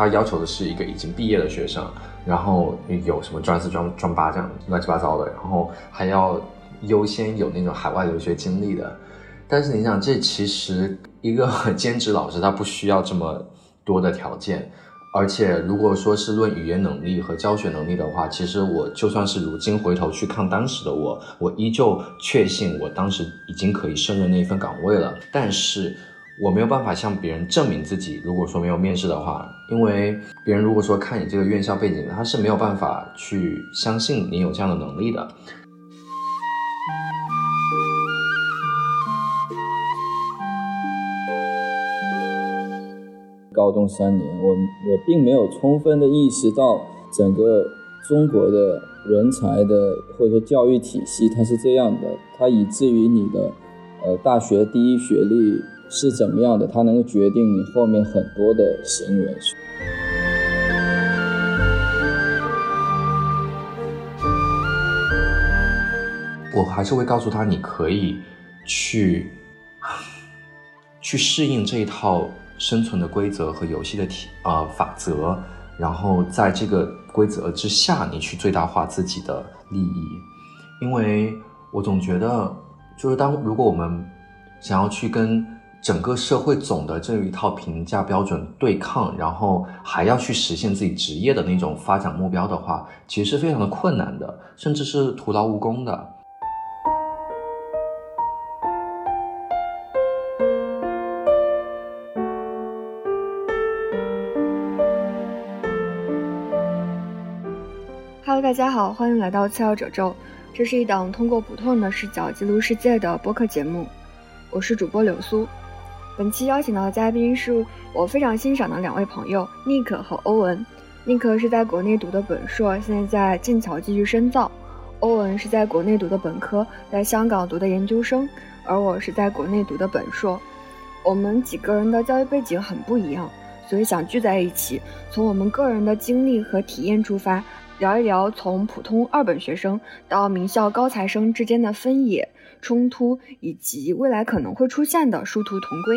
他要求的是一个已经毕业的学生，然后有什么专四、专专八这样乱七八糟的，然后还要优先有那种海外留学经历的。但是你想，这其实一个兼职老师他不需要这么多的条件。而且，如果说是论语言能力和教学能力的话，其实我就算是如今回头去看当时的我，我依旧确信我当时已经可以胜任那一份岗位了。但是我没有办法向别人证明自己。如果说没有面试的话，因为别人如果说看你这个院校背景，他是没有办法去相信你有这样的能力的。高中三年，我我并没有充分的意识到整个中国的人才的或者说教育体系它是这样的，它以至于你的呃大学第一学历是怎么样的，它能够决定你后面很多的行为。我还是会告诉他，你可以去去适应这一套。生存的规则和游戏的体呃法则，然后在这个规则之下，你去最大化自己的利益。因为我总觉得，就是当如果我们想要去跟整个社会总的这一套评价标准对抗，然后还要去实现自己职业的那种发展目标的话，其实是非常的困难的，甚至是徒劳无功的。大家好，欢迎来到次要褶皱。这是一档通过普通人的视角记录世界的播客节目。我是主播柳苏。本期邀请到的嘉宾是我非常欣赏的两位朋友尼克和欧文。尼克是在国内读的本硕，现在在剑桥继续深造。欧文是在国内读的本科，在香港读的研究生。而我是在国内读的本硕。我们几个人的教育背景很不一样，所以想聚在一起，从我们个人的经历和体验出发。聊一聊从普通二本学生到名校高材生之间的分野、冲突，以及未来可能会出现的殊途同归。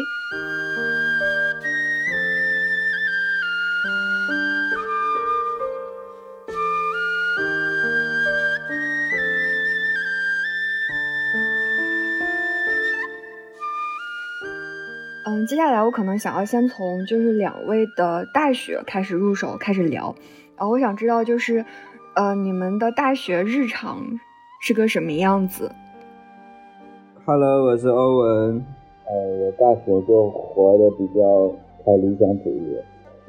嗯，接下来我可能想要先从就是两位的大学开始入手，开始聊。然后我想知道，就是，呃，你们的大学日常是个什么样子？Hello，我是欧文。呃，我大学就活得比较太理想主义，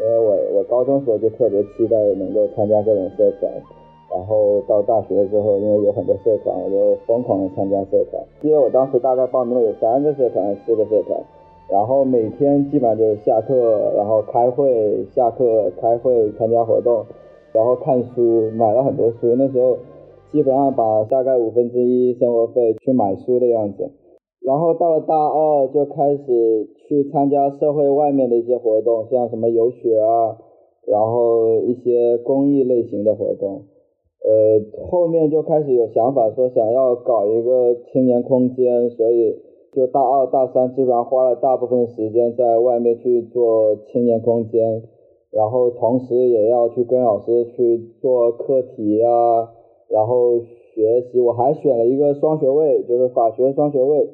因为我我高中时候就特别期待能够参加各种社团，然后到大学之后，因为有很多社团，我就疯狂的参加社团。因为我当时大概报名了有三个社团、四个社团，然后每天基本上就是下课，然后开会，下课开会，参加活动。然后看书，买了很多书。那时候基本上把大概五分之一生活费去买书的样子。然后到了大二就开始去参加社会外面的一些活动，像什么游学啊，然后一些公益类型的活动。呃，后面就开始有想法说想要搞一个青年空间，所以就大二大三基本上花了大部分时间在外面去做青年空间。然后同时也要去跟老师去做课题啊，然后学习。我还选了一个双学位，就是法学双学位，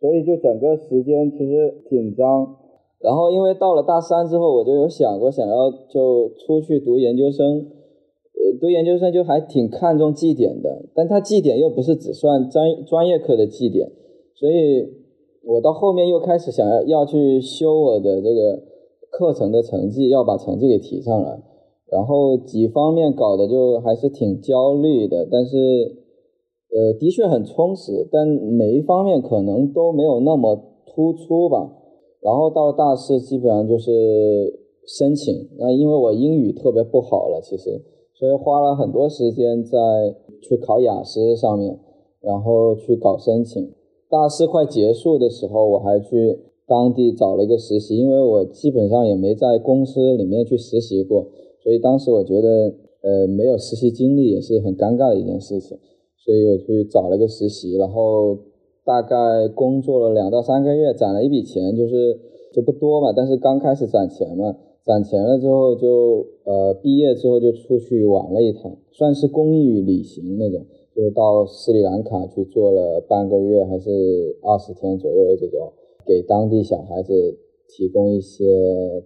所以就整个时间其实紧张。然后因为到了大三之后，我就有想过想要就出去读研究生，呃，读研究生就还挺看重绩点的，但他绩点又不是只算专专业课的绩点，所以我到后面又开始想要要去修我的这个。课程的成绩要把成绩给提上来，然后几方面搞的就还是挺焦虑的，但是，呃，的确很充实，但每一方面可能都没有那么突出吧。然后到大四，基本上就是申请，那因为我英语特别不好了，其实，所以花了很多时间在去考雅思上面，然后去搞申请。大四快结束的时候，我还去。当地找了一个实习，因为我基本上也没在公司里面去实习过，所以当时我觉得，呃，没有实习经历也是很尴尬的一件事情，所以我去找了个实习，然后大概工作了两到三个月，攒了一笔钱，就是就不多嘛，但是刚开始攒钱嘛，攒钱了之后就呃毕业之后就出去玩了一趟，算是公益旅行那种，就是到斯里兰卡去做了半个月还是二十天左右这种，给当地小孩子提供一些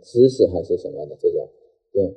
知识还是什么的这种，对。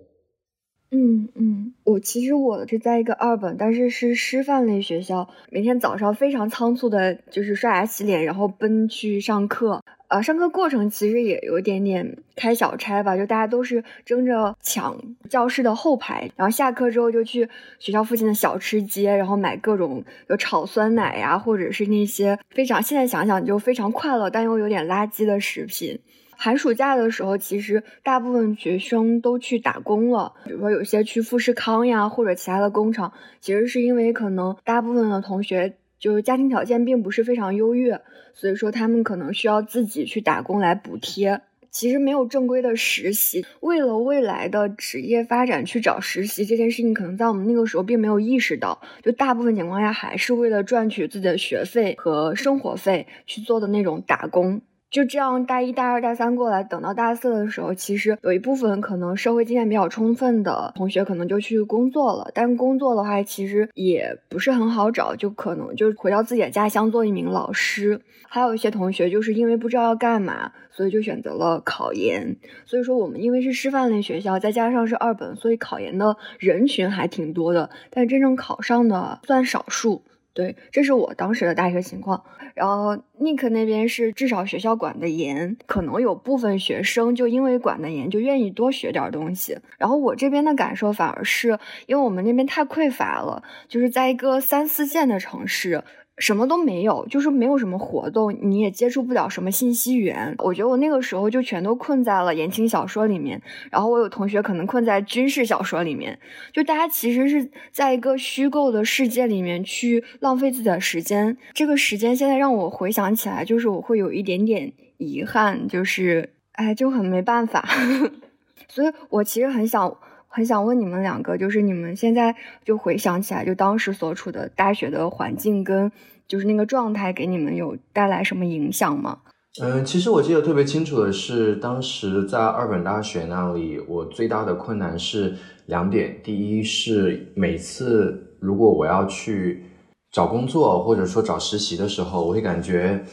嗯嗯，我其实我是在一个二本，但是是师范类学校，每天早上非常仓促的，就是刷牙洗脸，然后奔去上课。呃，上课过程其实也有一点点开小差吧，就大家都是争着抢教室的后排，然后下课之后就去学校附近的小吃街，然后买各种有炒酸奶呀，或者是那些非常现在想想就非常快乐但又有点垃圾的食品。寒暑假的时候，其实大部分学生都去打工了，比如说有些去富士康呀，或者其他的工厂。其实是因为可能大部分的同学就是家庭条件并不是非常优越，所以说他们可能需要自己去打工来补贴。其实没有正规的实习，为了未来的职业发展去找实习这件事情，可能在我们那个时候并没有意识到。就大部分情况下，还是为了赚取自己的学费和生活费去做的那种打工。就这样，大一、大二、大三过来，等到大四的时候，其实有一部分可能社会经验比较充分的同学，可能就去工作了。但工作的话，其实也不是很好找，就可能就回到自己的家乡做一名老师。还有一些同学，就是因为不知道要干嘛，所以就选择了考研。所以说，我们因为是师范类学校，再加上是二本，所以考研的人群还挺多的，但真正考上的算少数。对，这是我当时的大学情况。然后 Nick 那边是至少学校管的严，可能有部分学生就因为管的严，就愿意多学点东西。然后我这边的感受反而是因为我们那边太匮乏了，就是在一个三四线的城市。什么都没有，就是没有什么活动，你也接触不了什么信息源。我觉得我那个时候就全都困在了言情小说里面，然后我有同学可能困在军事小说里面，就大家其实是在一个虚构的世界里面去浪费自己的时间。这个时间现在让我回想起来，就是我会有一点点遗憾，就是哎，就很没办法。所以我其实很想。很想问你们两个，就是你们现在就回想起来，就当时所处的大学的环境跟就是那个状态，给你们有带来什么影响吗？嗯，其实我记得特别清楚的是，当时在二本大学那里，我最大的困难是两点：第一是每次如果我要去找工作或者说找实习的时候，我会感觉。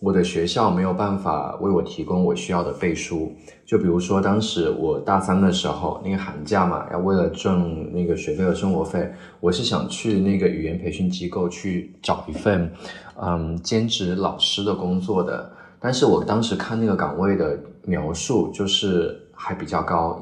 我的学校没有办法为我提供我需要的背书，就比如说当时我大三的时候，那个寒假嘛，要为了挣那个学费和生活费，我是想去那个语言培训机构去找一份，嗯，兼职老师的工作的。但是我当时看那个岗位的描述，就是还比较高，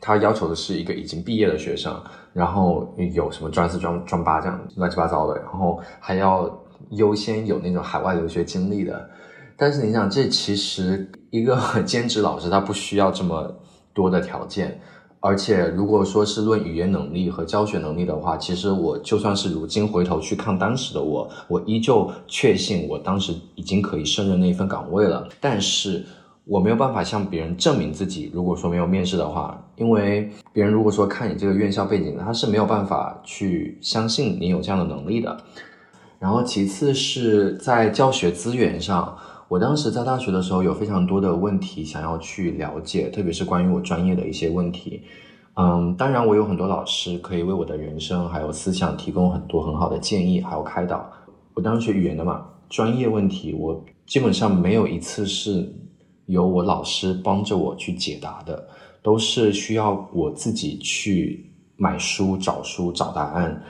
他要求的是一个已经毕业的学生，然后有什么专四、专专八这样乱七八糟的，然后还要。优先有那种海外留学经历的，但是你想，这其实一个 兼职老师他不需要这么多的条件，而且如果说是论语言能力和教学能力的话，其实我就算是如今回头去看当时的我，我依旧确信我当时已经可以胜任那一份岗位了。但是我没有办法向别人证明自己，如果说没有面试的话，因为别人如果说看你这个院校背景，他是没有办法去相信你有这样的能力的。然后其次是在教学资源上，我当时在大学的时候有非常多的问题想要去了解，特别是关于我专业的一些问题。嗯，当然我有很多老师可以为我的人生还有思想提供很多很好的建议，还有开导。我当时学语言的嘛，专业问题我基本上没有一次是由我老师帮着我去解答的，都是需要我自己去买书、找书、找答案。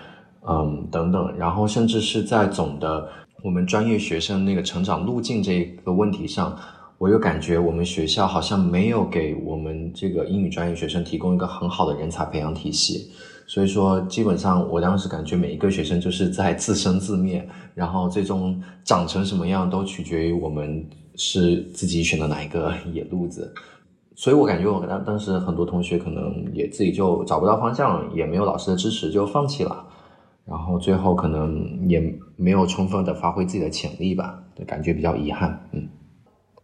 嗯，等等，然后甚至是在总的我们专业学生那个成长路径这个问题上，我又感觉我们学校好像没有给我们这个英语专业学生提供一个很好的人才培养体系，所以说基本上我当时感觉每一个学生就是在自生自灭，然后最终长成什么样都取决于我们是自己选的哪一个 野路子，所以我感觉我当当时很多同学可能也自己就找不到方向，也没有老师的支持就放弃了。然后最后可能也没有充分的发挥自己的潜力吧，感觉比较遗憾。嗯，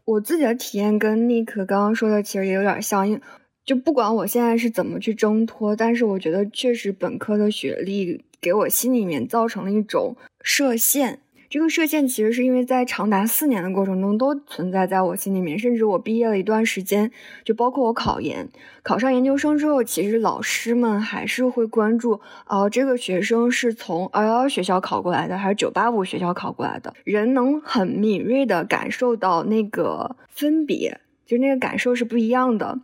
我自己的体验跟尼克刚刚说的其实也有点相应就不管我现在是怎么去挣脱，但是我觉得确实本科的学历给我心里面造成了一种设限。这个设限其实是因为在长达四年的过程中都存在在我心里面，甚至我毕业了一段时间，就包括我考研、考上研究生之后，其实老师们还是会关注，哦，这个学生是从二幺幺学校考过来的，还是九八五学校考过来的？人能很敏锐的感受到那个分别，就那个感受是不一样的。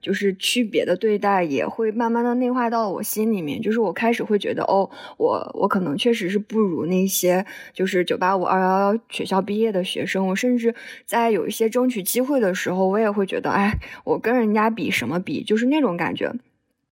就是区别的对待也会慢慢的内化到我心里面，就是我开始会觉得，哦，我我可能确实是不如那些就是九八五二幺幺学校毕业的学生，我甚至在有一些争取机会的时候，我也会觉得，哎，我跟人家比什么比，就是那种感觉。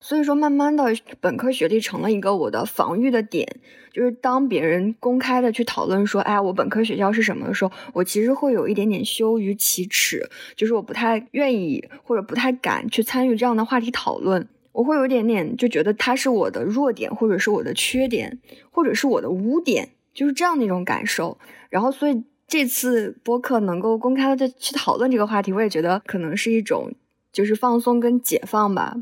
所以说，慢慢的，本科学历成了一个我的防御的点。就是当别人公开的去讨论说，哎，我本科学校是什么的时候，我其实会有一点点羞于启齿，就是我不太愿意或者不太敢去参与这样的话题讨论。我会有一点点就觉得它是我的弱点，或者是我的缺点，或者是我的污点，就是这样的一种感受。然后，所以这次播客能够公开的去讨论这个话题，我也觉得可能是一种就是放松跟解放吧。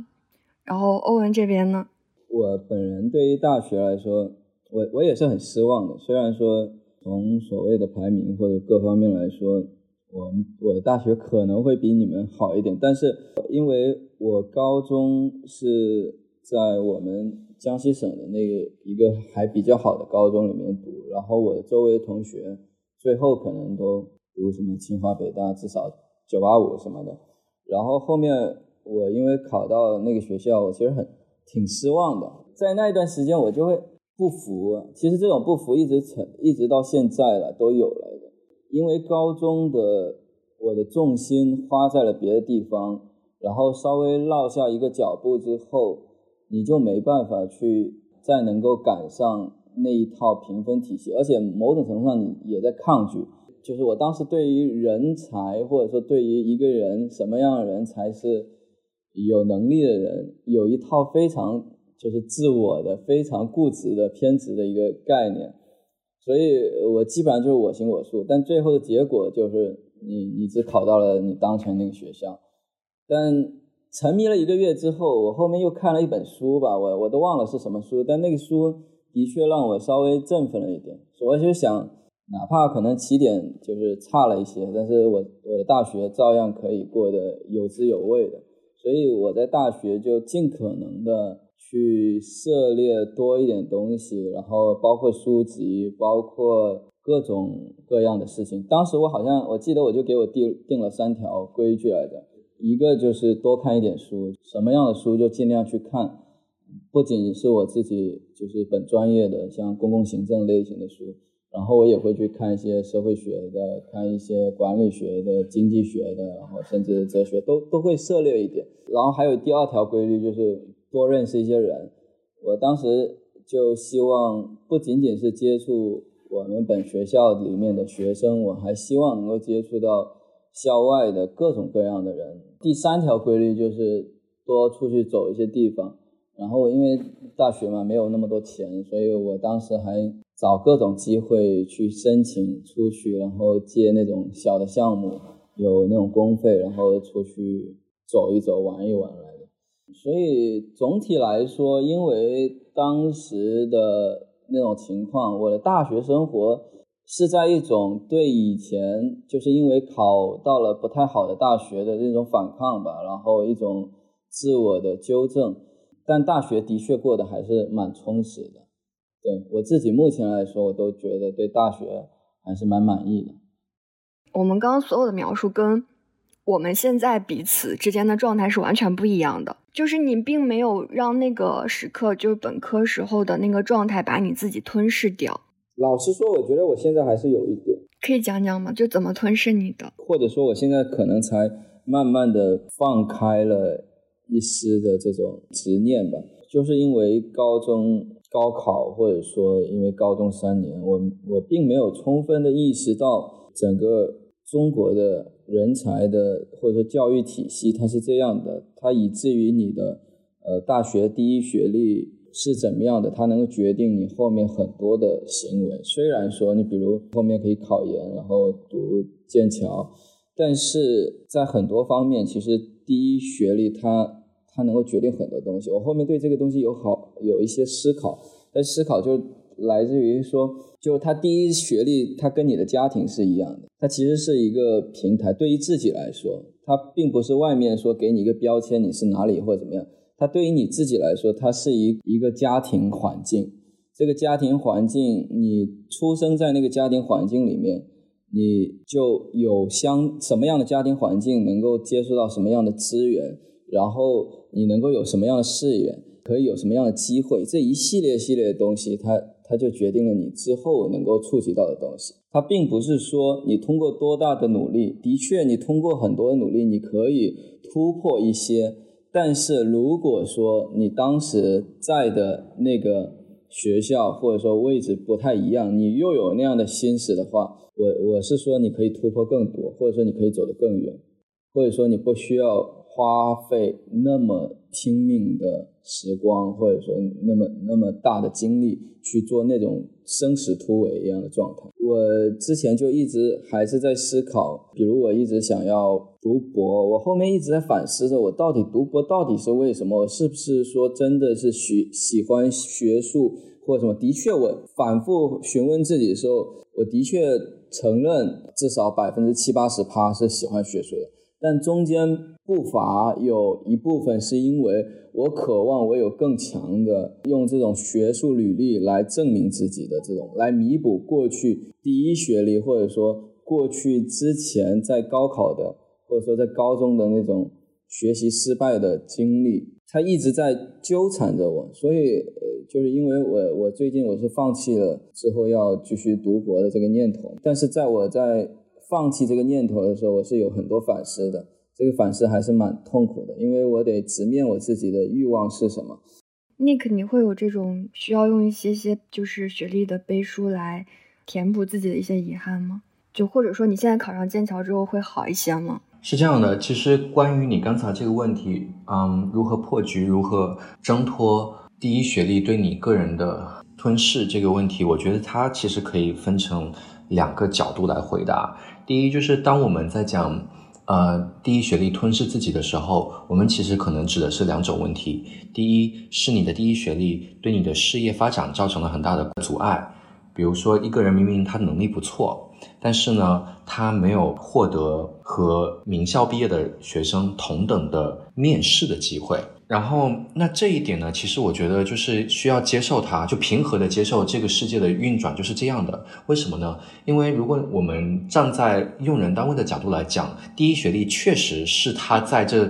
然后欧文这边呢？我本人对于大学来说，我我也是很失望的。虽然说从所谓的排名或者各方面来说，我我的大学可能会比你们好一点，但是因为我高中是在我们江西省的那个一个还比较好的高中里面读，然后我的周围同学最后可能都读什么清华北大，至少九八五什么的，然后后面。我因为考到那个学校，我其实很挺失望的。在那一段时间，我就会不服。其实这种不服一直成，一直到现在了都有来的。因为高中的我的重心花在了别的地方，然后稍微落下一个脚步之后，你就没办法去再能够赶上那一套评分体系，而且某种程度上你也在抗拒。就是我当时对于人才，或者说对于一个人什么样的人才是。有能力的人有一套非常就是自我的、非常固执的、偏执的一个概念，所以我基本上就是我行我素。但最后的结果就是你你只考到了你当前那个学校。但沉迷了一个月之后，我后面又看了一本书吧，我我都忘了是什么书，但那个书的确让我稍微振奋了一点。我就想，哪怕可能起点就是差了一些，但是我我的大学照样可以过得有滋有味的。所以我在大学就尽可能的去涉猎多一点东西，然后包括书籍，包括各种各样的事情。当时我好像我记得我就给我定定了三条规矩来着，一个就是多看一点书，什么样的书就尽量去看，不仅是我自己就是本专业的，像公共行政类型的书。然后我也会去看一些社会学的，看一些管理学的、经济学的，然后甚至哲学都都会涉猎一点。然后还有第二条规律就是多认识一些人。我当时就希望不仅仅是接触我们本学校里面的学生，我还希望能够接触到校外的各种各样的人。第三条规律就是多出去走一些地方。然后因为大学嘛没有那么多钱，所以我当时还。找各种机会去申请出去，然后接那种小的项目，有那种公费，然后出去走一走、玩一玩来的。所以总体来说，因为当时的那种情况，我的大学生活是在一种对以前就是因为考到了不太好的大学的那种反抗吧，然后一种自我的纠正。但大学的确过得还是蛮充实的。对我自己目前来说，我都觉得对大学还是蛮满意的。我们刚刚所有的描述跟我们现在彼此之间的状态是完全不一样的。就是你并没有让那个时刻，就是本科时候的那个状态，把你自己吞噬掉。老实说，我觉得我现在还是有一点。可以讲讲吗？就怎么吞噬你的？或者说，我现在可能才慢慢的放开了一丝的这种执念吧。就是因为高中。高考，或者说因为高中三年，我我并没有充分的意识到整个中国的人才的或者说教育体系它是这样的，它以至于你的呃大学第一学历是怎么样的，它能够决定你后面很多的行为。虽然说你比如后面可以考研，然后读剑桥，但是在很多方面，其实第一学历它。它能够决定很多东西。我后面对这个东西有好有一些思考，但思考就来自于说，就他第一学历，他跟你的家庭是一样的，他其实是一个平台。对于自己来说，他并不是外面说给你一个标签，你是哪里或者怎么样。他对于你自己来说，它是一一个家庭环境。这个家庭环境，你出生在那个家庭环境里面，你就有相什么样的家庭环境，能够接触到什么样的资源，然后你能够有什么样的视野。可以有什么样的机会？这一系列系列的东西，它它就决定了你之后能够触及到的东西。它并不是说你通过多大的努力，的确你通过很多的努力，你可以突破一些。但是如果说你当时在的那个学校或者说位置不太一样，你又有那样的心思的话，我我是说你可以突破更多，或者说你可以走得更远，或者说你不需要花费那么拼命的。时光，或者说那么那么大的精力去做那种生死突围一样的状态。我之前就一直还是在思考，比如我一直想要读博，我后面一直在反思着，我到底读博到底是为什么？我是不是说真的是喜喜欢学术或者什么？的确，我反复询问自己的时候，我的确承认至少百分之七八十趴是喜欢学术的。但中间步伐有一部分是因为我渴望我有更强的用这种学术履历来证明自己的这种，来弥补过去第一学历或者说过去之前在高考的或者说在高中的那种学习失败的经历，它一直在纠缠着我。所以，就是因为我我最近我是放弃了之后要继续读博的这个念头，但是在我在。放弃这个念头的时候，我是有很多反思的。这个反思还是蛮痛苦的，因为我得直面我自己的欲望是什么。Nick，你会有这种需要用一些些就是学历的背书来填补自己的一些遗憾吗？就或者说你现在考上剑桥之后会好一些吗？是这样的，其实关于你刚才这个问题，嗯，如何破局，如何挣脱第一学历对你个人的吞噬这个问题，我觉得它其实可以分成两个角度来回答。第一，就是当我们在讲，呃，第一学历吞噬自己的时候，我们其实可能指的是两种问题。第一，是你的第一学历对你的事业发展造成了很大的阻碍，比如说一个人明明他能力不错，但是呢，他没有获得和名校毕业的学生同等的面试的机会。然后，那这一点呢，其实我觉得就是需要接受它，就平和的接受这个世界的运转就是这样的。为什么呢？因为如果我们站在用人单位的角度来讲，第一学历确实是他在这。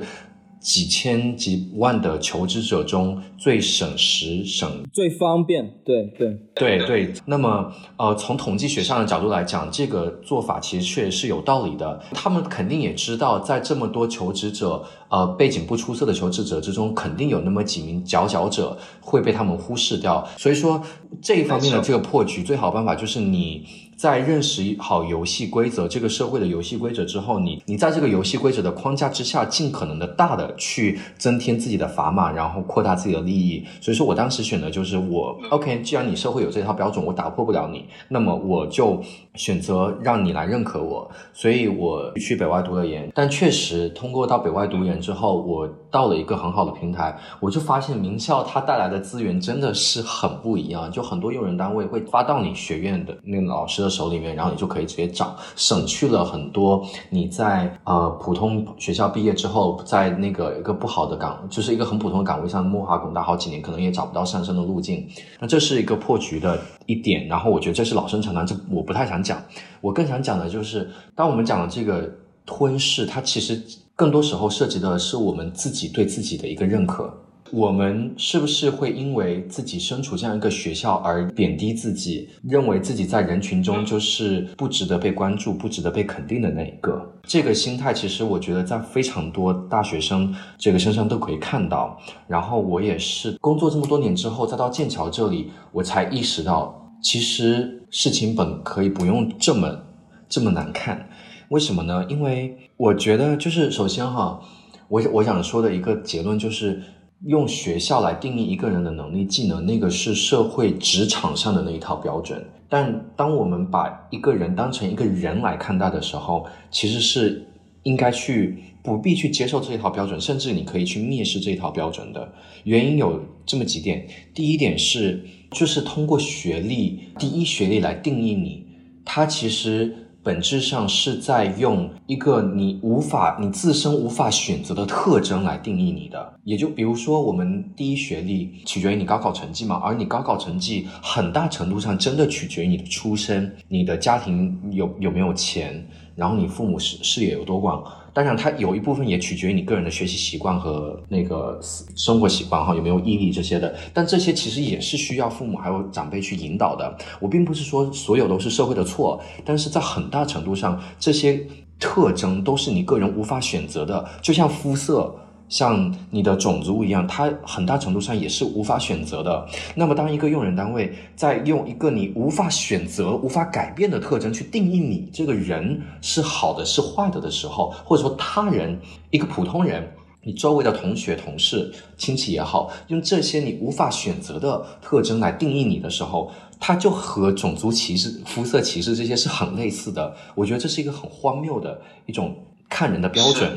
几千几万的求职者中最省时省最方便，对对对对。那么，呃，从统计学上的角度来讲，这个做法其实确实是有道理的。他们肯定也知道，在这么多求职者，呃，背景不出色的求职者之中，肯定有那么几名佼佼者会被他们忽视掉。所以说，这一方面的这个破局，最好办法就是你。在认识好游戏规则，这个社会的游戏规则之后，你你在这个游戏规则的框架之下，尽可能的大的去增添自己的砝码，然后扩大自己的利益。所以说我当时选的就是我，OK，既然你社会有这套标准，我打破不了你，那么我就选择让你来认可我。所以我去北外读了研，但确实通过到北外读研之后，我到了一个很好的平台，我就发现名校它带来的资源真的是很不一样，就很多用人单位会发到你学院的那个老师。的手里面，然后你就可以直接找，省去了很多你在呃普通学校毕业之后，在那个一个不好的岗，就是一个很普通的岗位上摸爬滚打好几年，可能也找不到上升的路径。那这是一个破局的一点。然后我觉得这是老生常谈，这我不太想讲。我更想讲的就是，当我们讲的这个吞噬，它其实更多时候涉及的是我们自己对自己的一个认可。我们是不是会因为自己身处这样一个学校而贬低自己，认为自己在人群中就是不值得被关注、不值得被肯定的那一个？这个心态其实我觉得在非常多大学生这个身上都可以看到。然后我也是工作这么多年之后，再到剑桥这里，我才意识到，其实事情本可以不用这么这么难看。为什么呢？因为我觉得就是首先哈，我我想说的一个结论就是。用学校来定义一个人的能力、技能，那个是社会职场上的那一套标准。但当我们把一个人当成一个人来看待的时候，其实是应该去不必去接受这一套标准，甚至你可以去蔑视这一套标准的。原因有这么几点：第一点是，就是通过学历，第一学历来定义你，它其实。本质上是在用一个你无法、你自身无法选择的特征来定义你的，也就比如说我们第一学历取决于你高考成绩嘛，而你高考成绩很大程度上真的取决于你的出身、你的家庭有有没有钱，然后你父母视视野有多广。当然，它有一部分也取决于你个人的学习习惯和那个生活习惯哈，有没有毅力这些的。但这些其实也是需要父母还有长辈去引导的。我并不是说所有都是社会的错，但是在很大程度上，这些特征都是你个人无法选择的，就像肤色。像你的种族一样，它很大程度上也是无法选择的。那么，当一个用人单位在用一个你无法选择、无法改变的特征去定义你这个人是好的是坏的的时候，或者说他人一个普通人，你周围的同学、同事、亲戚也好，用这些你无法选择的特征来定义你的时候，它就和种族歧视、肤色歧视这些是很类似的。我觉得这是一个很荒谬的一种看人的标准。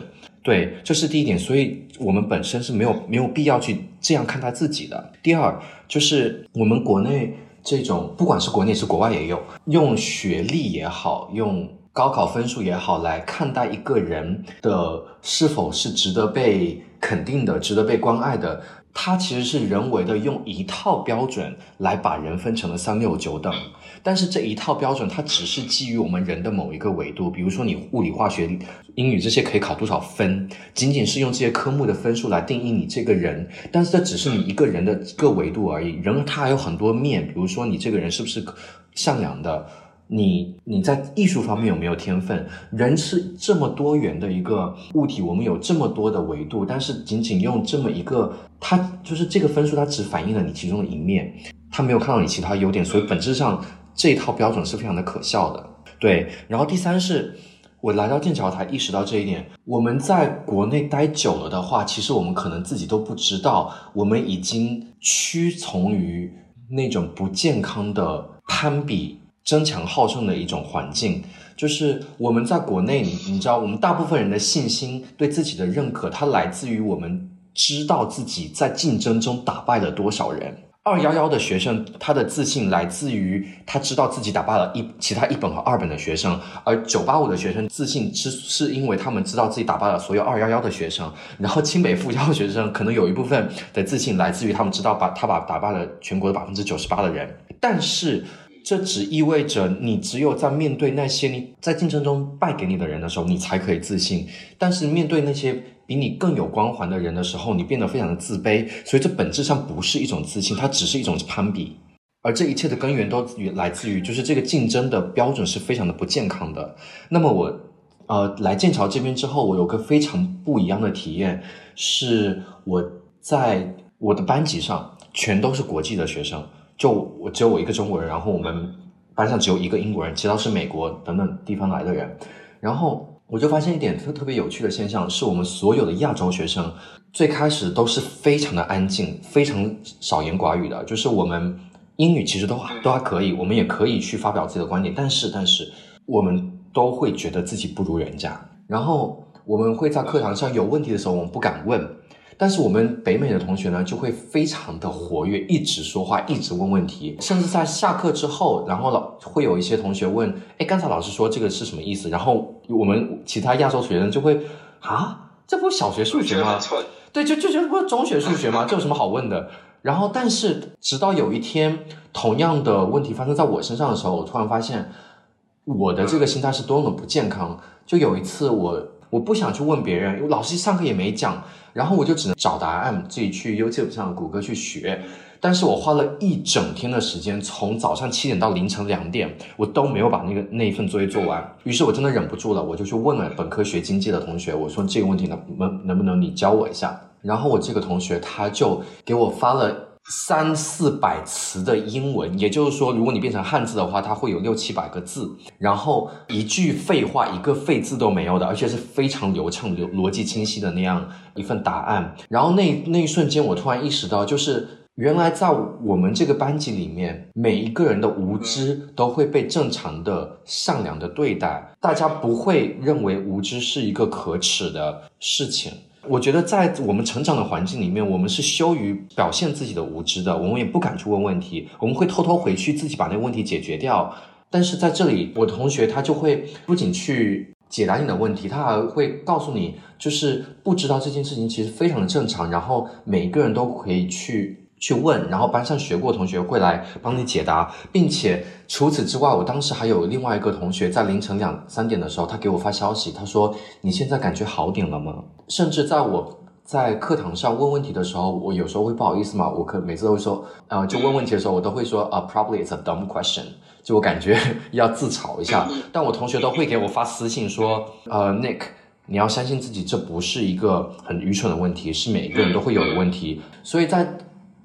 对，这是第一点，所以我们本身是没有没有必要去这样看待自己的。第二，就是我们国内这种，不管是国内是国外也有，用学历也好，用高考分数也好来看待一个人的是否是值得被肯定的、值得被关爱的。它其实是人为的用一套标准来把人分成了三六九等，但是这一套标准它只是基于我们人的某一个维度，比如说你物理、化学、英语这些可以考多少分，仅仅是用这些科目的分数来定义你这个人，但是这只是你一个人的各维度而已。人他还有很多面，比如说你这个人是不是善良的。你你在艺术方面有没有天分？人是这么多元的一个物体，我们有这么多的维度，但是仅仅用这么一个，它就是这个分数，它只反映了你其中的一面，它没有看到你其他优点，所以本质上这一套标准是非常的可笑的。对，然后第三是，我来到剑桥才意识到这一点。我们在国内待久了的话，其实我们可能自己都不知道，我们已经屈从于那种不健康的攀比。争强好胜的一种环境，就是我们在国内，你你知道，我们大部分人的信心对自己的认可，它来自于我们知道自己在竞争中打败了多少人。二幺幺的学生，他的自信来自于他知道自己打败了一其他一本和二本的学生，而九八五的学生自信是是因为他们知道自己打败了所有二幺幺的学生，然后清北复交学生可能有一部分的自信来自于他们知道把他把打败了全国的百分之九十八的人，但是。这只意味着你只有在面对那些你在竞争中败给你的人的时候，你才可以自信。但是面对那些比你更有光环的人的时候，你变得非常的自卑。所以这本质上不是一种自信，它只是一种攀比。而这一切的根源都来自于，就是这个竞争的标准是非常的不健康的。那么我，呃，来剑桥这边之后，我有个非常不一样的体验，是我在我的班级上全都是国际的学生。就我只有我一个中国人，然后我们班上只有一个英国人，其他是美国等等地方来的人。然后我就发现一点特特别有趣的现象，是我们所有的亚洲学生最开始都是非常的安静，非常少言寡语的。就是我们英语其实都还都还可以，我们也可以去发表自己的观点，但是但是我们都会觉得自己不如人家。然后我们会在课堂上有问题的时候，我们不敢问。但是我们北美的同学呢，就会非常的活跃，一直说话，一直问问题，甚至在下课之后，然后老会有一些同学问，哎，刚才老师说这个是什么意思？然后我们其他亚洲学生就会，啊，这不是小学数学吗？对，就就就不是中学数学吗？这有什么好问的？然后，但是直到有一天，同样的问题发生在我身上的时候，我突然发现，我的这个心态是多么不健康。就有一次，我我不想去问别人，因为老师上课也没讲。然后我就只能找答案，自己去 YouTube 上、谷歌去学。但是我花了一整天的时间，从早上七点到凌晨两点，我都没有把那个那一份作业做完。于是我真的忍不住了，我就去问了本科学经济的同学，我说这个问题能能能不能你教我一下？然后我这个同学他就给我发了。三四百词的英文，也就是说，如果你变成汉字的话，它会有六七百个字，然后一句废话一个废字都没有的，而且是非常流畅、流逻辑清晰的那样一份答案。然后那那一瞬间，我突然意识到，就是原来在我们这个班级里面，每一个人的无知都会被正常的、善良的对待，大家不会认为无知是一个可耻的事情。我觉得在我们成长的环境里面，我们是羞于表现自己的无知的，我们也不敢去问问题，我们会偷偷回去自己把那个问题解决掉。但是在这里，我同学他就会不仅去解答你的问题，他还会告诉你，就是不知道这件事情其实非常的正常，然后每一个人都可以去。去问，然后班上学过同学会来帮你解答，并且除此之外，我当时还有另外一个同学在凌晨两三点的时候，他给我发消息，他说：“你现在感觉好点了吗？”甚至在我在课堂上问问题的时候，我有时候会不好意思嘛，我可每次都会说，呃，就问问题的时候，我都会说，啊，probably it's a dumb question，就我感觉 要自嘲一下，但我同学都会给我发私信说，呃，Nick，你要相信自己，这不是一个很愚蠢的问题，是每个人都会有的问题，所以在。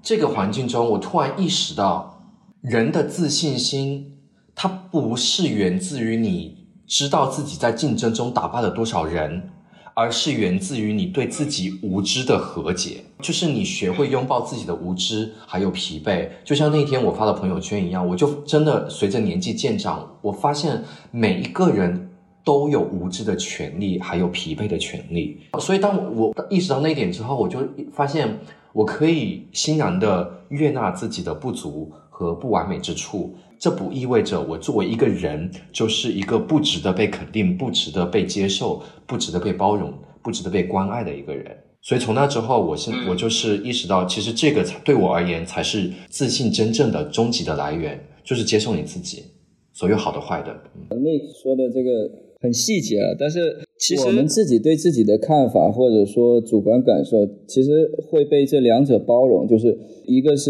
这个环境中，我突然意识到，人的自信心，它不是源自于你知道自己在竞争中打败了多少人，而是源自于你对自己无知的和解。就是你学会拥抱自己的无知，还有疲惫。就像那天我发的朋友圈一样，我就真的随着年纪渐长，我发现每一个人都有无知的权利，还有疲惫的权利。所以当我意识到那一点之后，我就发现。我可以欣然的悦纳自己的不足和不完美之处，这不意味着我作为一个人就是一个不值得被肯定、不值得被接受、不值得被包容、不值得被关爱的一个人。所以从那之后，我现我就是意识到，其实这个才对我而言才是自信真正的终极的来源，就是接受你自己，所有好的坏的。那说的这个。很细节了，但是其实我们自己对自己的看法或者说主观感受，其实会被这两者包容。就是一个是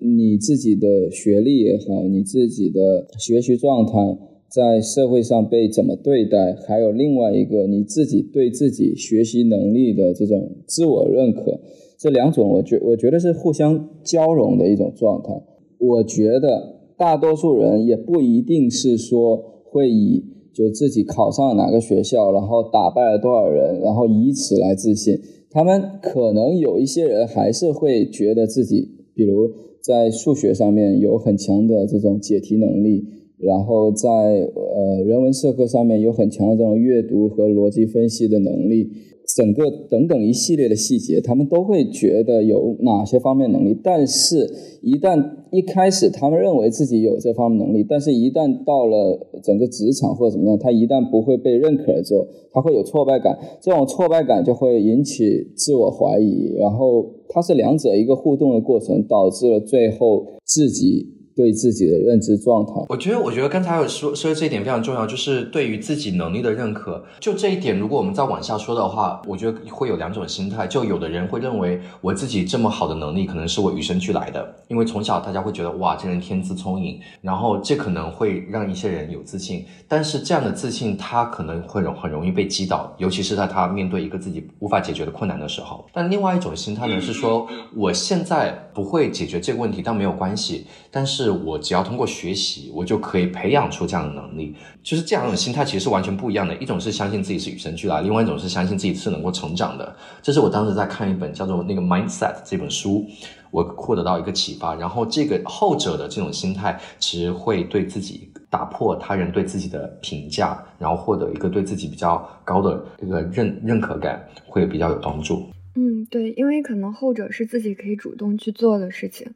你自己的学历也好，你自己的学习状态在社会上被怎么对待，还有另外一个你自己对自己学习能力的这种自我认可，这两种我觉我觉得是互相交融的一种状态。我觉得大多数人也不一定是说会以。就自己考上了哪个学校，然后打败了多少人，然后以此来自信。他们可能有一些人还是会觉得自己，比如在数学上面有很强的这种解题能力，然后在呃人文社科上面有很强的这种阅读和逻辑分析的能力。整个等等一系列的细节，他们都会觉得有哪些方面能力，但是，一旦一开始他们认为自己有这方面能力，但是一旦到了整个职场或者怎么样，他一旦不会被认可了之后，他会有挫败感，这种挫败感就会引起自我怀疑，然后它是两者一个互动的过程，导致了最后自己。对自己的认知状态，我觉得，我觉得刚才有说说的这一点非常重要，就是对于自己能力的认可。就这一点，如果我们再往下说的话，我觉得会有两种心态。就有的人会认为，我自己这么好的能力，可能是我与生俱来的，因为从小大家会觉得，哇，这人天资聪颖，然后这可能会让一些人有自信。但是这样的自信，他可能会容很容易被击倒，尤其是在他面对一个自己无法解决的困难的时候。但另外一种心态呢，是说，我现在不会解决这个问题，但没有关系，但是。我只要通过学习，我就可以培养出这样的能力。就是这两种心态其实是完全不一样的。一种是相信自己是与生俱来，另外一种是相信自己是能够成长的。这是我当时在看一本叫做《那个 Mindset》这本书，我获得到一个启发。然后这个后者的这种心态，其实会对自己打破他人对自己的评价，然后获得一个对自己比较高的这个认认可感，会比较有帮助。嗯，对，因为可能后者是自己可以主动去做的事情。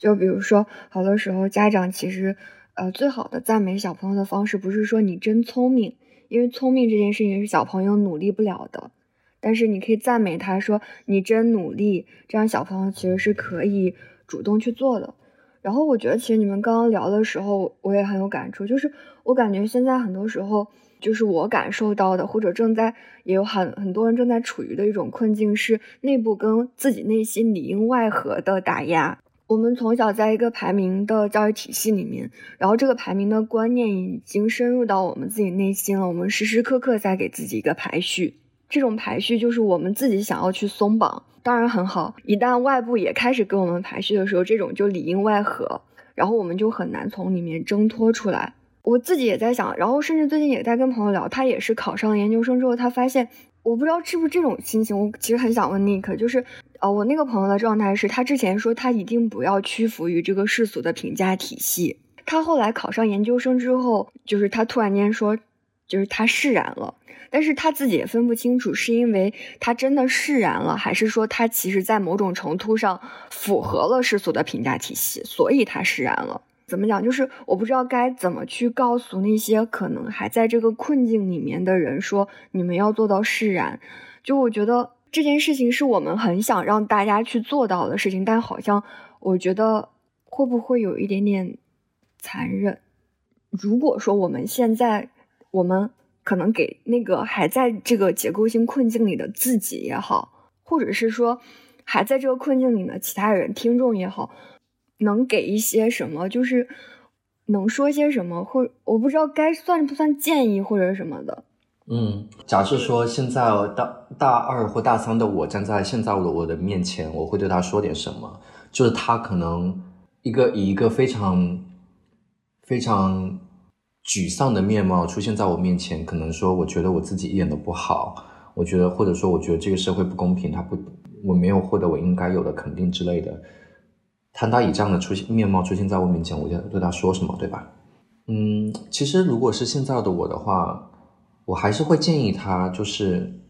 就比如说，好多时候家长其实，呃，最好的赞美小朋友的方式不是说你真聪明，因为聪明这件事情是小朋友努力不了的。但是你可以赞美他说你真努力，这样小朋友其实是可以主动去做的。然后我觉得其实你们刚刚聊的时候，我也很有感触，就是我感觉现在很多时候，就是我感受到的，或者正在也有很很多人正在处于的一种困境，是内部跟自己内心里应外合的打压。我们从小在一个排名的教育体系里面，然后这个排名的观念已经深入到我们自己内心了。我们时时刻刻在给自己一个排序，这种排序就是我们自己想要去松绑，当然很好。一旦外部也开始给我们排序的时候，这种就里应外合，然后我们就很难从里面挣脱出来。我自己也在想，然后甚至最近也在跟朋友聊，他也是考上研究生之后，他发现。我不知道是不是这种心情，我其实很想问 Nick，就是，呃，我那个朋友的状态是他之前说他一定不要屈服于这个世俗的评价体系，他后来考上研究生之后，就是他突然间说，就是他释然了，但是他自己也分不清楚，是因为他真的释然了，还是说他其实在某种程度上符合了世俗的评价体系，所以他释然了。怎么讲？就是我不知道该怎么去告诉那些可能还在这个困境里面的人，说你们要做到释然。就我觉得这件事情是我们很想让大家去做到的事情，但好像我觉得会不会有一点点残忍？如果说我们现在，我们可能给那个还在这个结构性困境里的自己也好，或者是说还在这个困境里的其他人、听众也好，能给一些什么？就是能说些什么，或我不知道该算不算建议或者什么的。嗯，假设说现在大大二或大三的我站在现在的我的面前，我会对他说点什么？就是他可能一个以一个非常非常沮丧的面貌出现在我面前，可能说我觉得我自己一点都不好，我觉得或者说我觉得这个社会不公平，他不我没有获得我应该有的肯定之类的。他他以这样的出现面貌出现在我面前，我就对他说什么，对吧？嗯，其实如果是现在的我的话。我还是会建议他，就是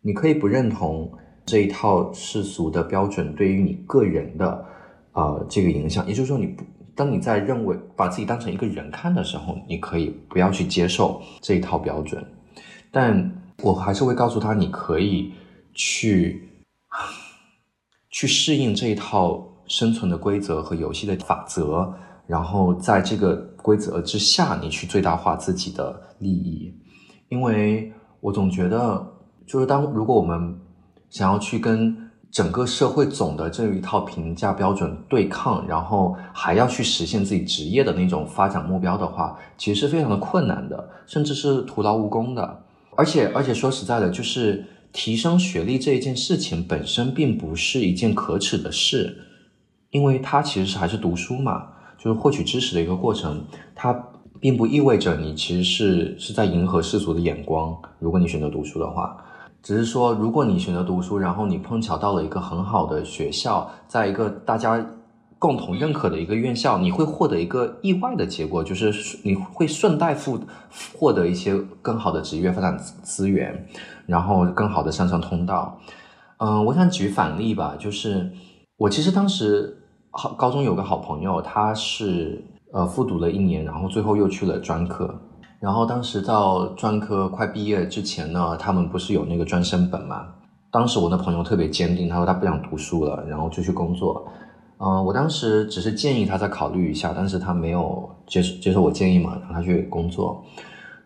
你可以不认同这一套世俗的标准对于你个人的，呃，这个影响。也就是说，你不当你在认为把自己当成一个人看的时候，你可以不要去接受这一套标准。但我还是会告诉他，你可以去 去适应这一套生存的规则和游戏的法则，然后在这个规则之下，你去最大化自己的利益。因为我总觉得，就是当如果我们想要去跟整个社会总的这一套评价标准对抗，然后还要去实现自己职业的那种发展目标的话，其实是非常的困难的，甚至是徒劳无功的。而且，而且说实在的，就是提升学历这一件事情本身并不是一件可耻的事，因为它其实是还是读书嘛，就是获取知识的一个过程，它。并不意味着你其实是是在迎合世俗的眼光。如果你选择读书的话，只是说，如果你选择读书，然后你碰巧到了一个很好的学校，在一个大家共同认可的一个院校，你会获得一个意外的结果，就是你会顺带复获得一些更好的职业发展资源，然后更好的向上通道。嗯，我想举反例吧，就是我其实当时好高中有个好朋友，他是。呃，复读了一年，然后最后又去了专科。然后当时到专科快毕业之前呢，他们不是有那个专升本嘛？当时我那朋友特别坚定，他说他不想读书了，然后就去工作。嗯，我当时只是建议他再考虑一下，但是他没有接受接受我建议嘛，让他去工作。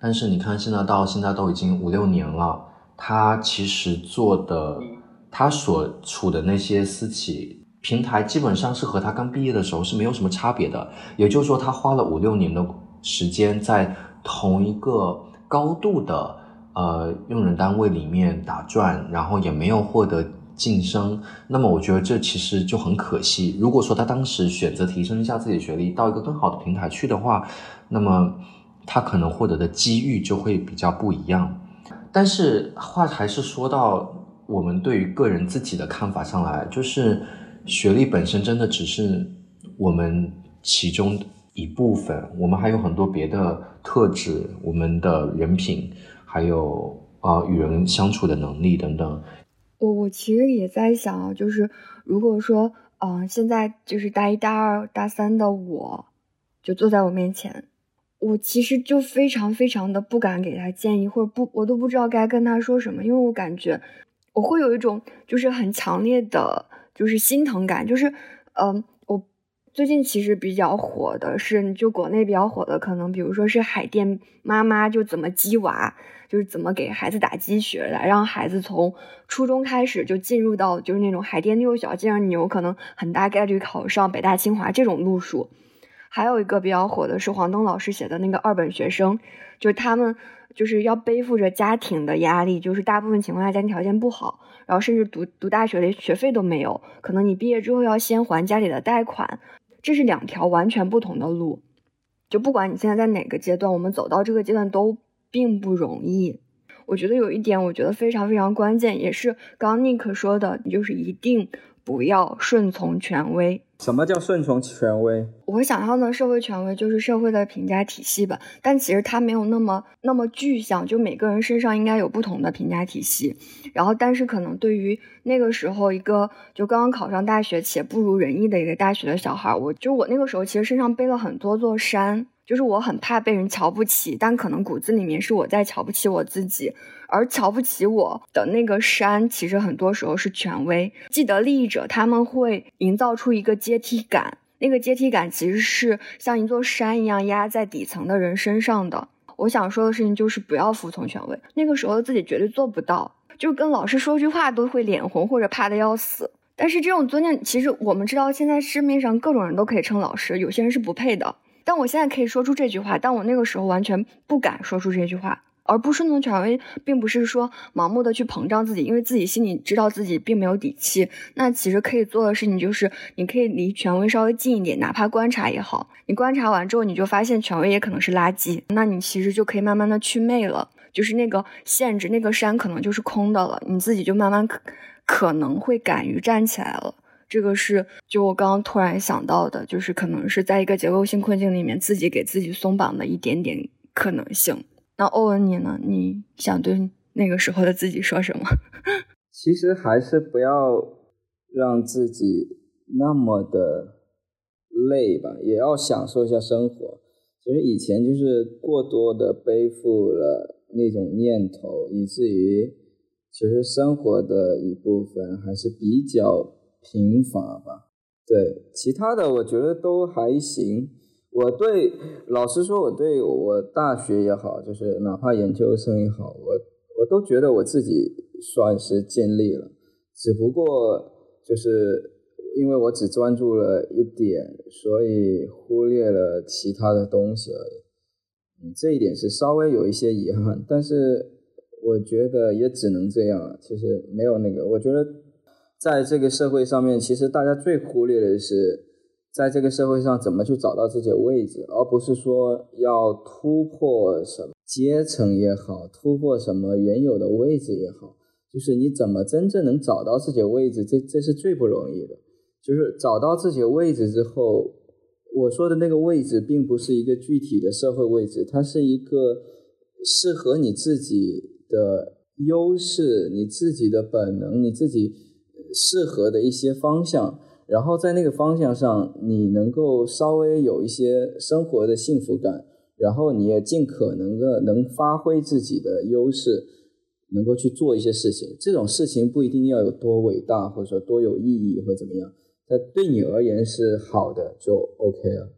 但是你看，现在到现在都已经五六年了，他其实做的，他所处的那些私企。平台基本上是和他刚毕业的时候是没有什么差别的，也就是说，他花了五六年的时间在同一个高度的呃用人单位里面打转，然后也没有获得晋升。那么，我觉得这其实就很可惜。如果说他当时选择提升一下自己的学历，到一个更好的平台去的话，那么他可能获得的机遇就会比较不一样。但是话还是说到我们对于个人自己的看法上来，就是。学历本身真的只是我们其中一部分，我们还有很多别的特质，我们的人品，还有啊与人相处的能力等等。我我其实也在想啊，就是如果说，嗯，现在就是大一、大二、大三的我，就坐在我面前，我其实就非常非常的不敢给他建议，或者不，我都不知道该跟他说什么，因为我感觉我会有一种就是很强烈的。就是心疼感，就是，嗯，我最近其实比较火的是，就国内比较火的，可能比如说是海淀妈妈就怎么鸡娃，就是怎么给孩子打鸡血来让孩子从初中开始就进入到就是那种海淀六小，这样你有可能很大概率考上北大清华这种路数。还有一个比较火的是黄登老师写的那个二本学生，就是他们。就是要背负着家庭的压力，就是大部分情况下家庭条件不好，然后甚至读读大学连学费都没有，可能你毕业之后要先还家里的贷款，这是两条完全不同的路。就不管你现在在哪个阶段，我们走到这个阶段都并不容易。我觉得有一点，我觉得非常非常关键，也是刚 Nick 说的，就是一定不要顺从权威。什么叫顺从权威？我想要的社会权威就是社会的评价体系吧，但其实它没有那么那么具象，就每个人身上应该有不同的评价体系。然后，但是可能对于那个时候一个就刚刚考上大学且不如人意的一个大学的小孩，我就我那个时候其实身上背了很多座山。就是我很怕被人瞧不起，但可能骨子里面是我在瞧不起我自己，而瞧不起我的那个山，其实很多时候是权威。既得利益者他们会营造出一个阶梯感，那个阶梯感其实是像一座山一样压在底层的人身上的。我想说的事情就是不要服从权威，那个时候自己绝对做不到，就跟老师说句话都会脸红或者怕的要死。但是这种尊敬，其实我们知道，现在市面上各种人都可以称老师，有些人是不配的。但我现在可以说出这句话，但我那个时候完全不敢说出这句话。而不顺从权威，并不是说盲目的去膨胀自己，因为自己心里知道自己并没有底气。那其实可以做的事情就是，你可以离权威稍微近一点，哪怕观察也好。你观察完之后，你就发现权威也可能是垃圾，那你其实就可以慢慢的去魅了，就是那个限制，那个山可能就是空的了，你自己就慢慢可可能会敢于站起来了。这个是就我刚刚突然想到的，就是可能是在一个结构性困境里面，自己给自己松绑的一点点可能性。那欧文你呢？你想对那个时候的自己说什么？其实还是不要让自己那么的累吧，也要享受一下生活。其实以前就是过多的背负了那种念头，以至于其实生活的一部分还是比较。贫乏吧，对，其他的我觉得都还行。我对老实说，我对我大学也好，就是哪怕研究生也好，我我都觉得我自己算是尽力了。只不过就是因为我只专注了一点，所以忽略了其他的东西而已。嗯，这一点是稍微有一些遗憾，但是我觉得也只能这样了。其实没有那个，我觉得。在这个社会上面，其实大家最忽略的是，在这个社会上怎么去找到自己的位置，而不是说要突破什么阶层也好，突破什么原有的位置也好，就是你怎么真正能找到自己的位置，这这是最不容易的。就是找到自己的位置之后，我说的那个位置，并不是一个具体的社会位置，它是一个适合你自己的优势、你自己的本能、你自己。适合的一些方向，然后在那个方向上，你能够稍微有一些生活的幸福感，然后你也尽可能的能发挥自己的优势，能够去做一些事情。这种事情不一定要有多伟大，或者说多有意义或怎么样，但对你而言是好的就 OK 了。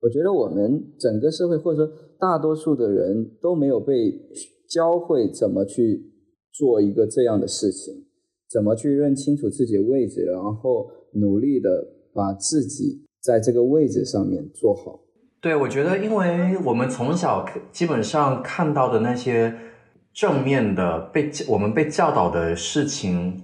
我觉得我们整个社会或者说大多数的人都没有被教会怎么去做一个这样的事情。怎么去认清楚自己的位置，然后努力的把自己在这个位置上面做好。对，我觉得，因为我们从小基本上看到的那些正面的被我们被教导的事情，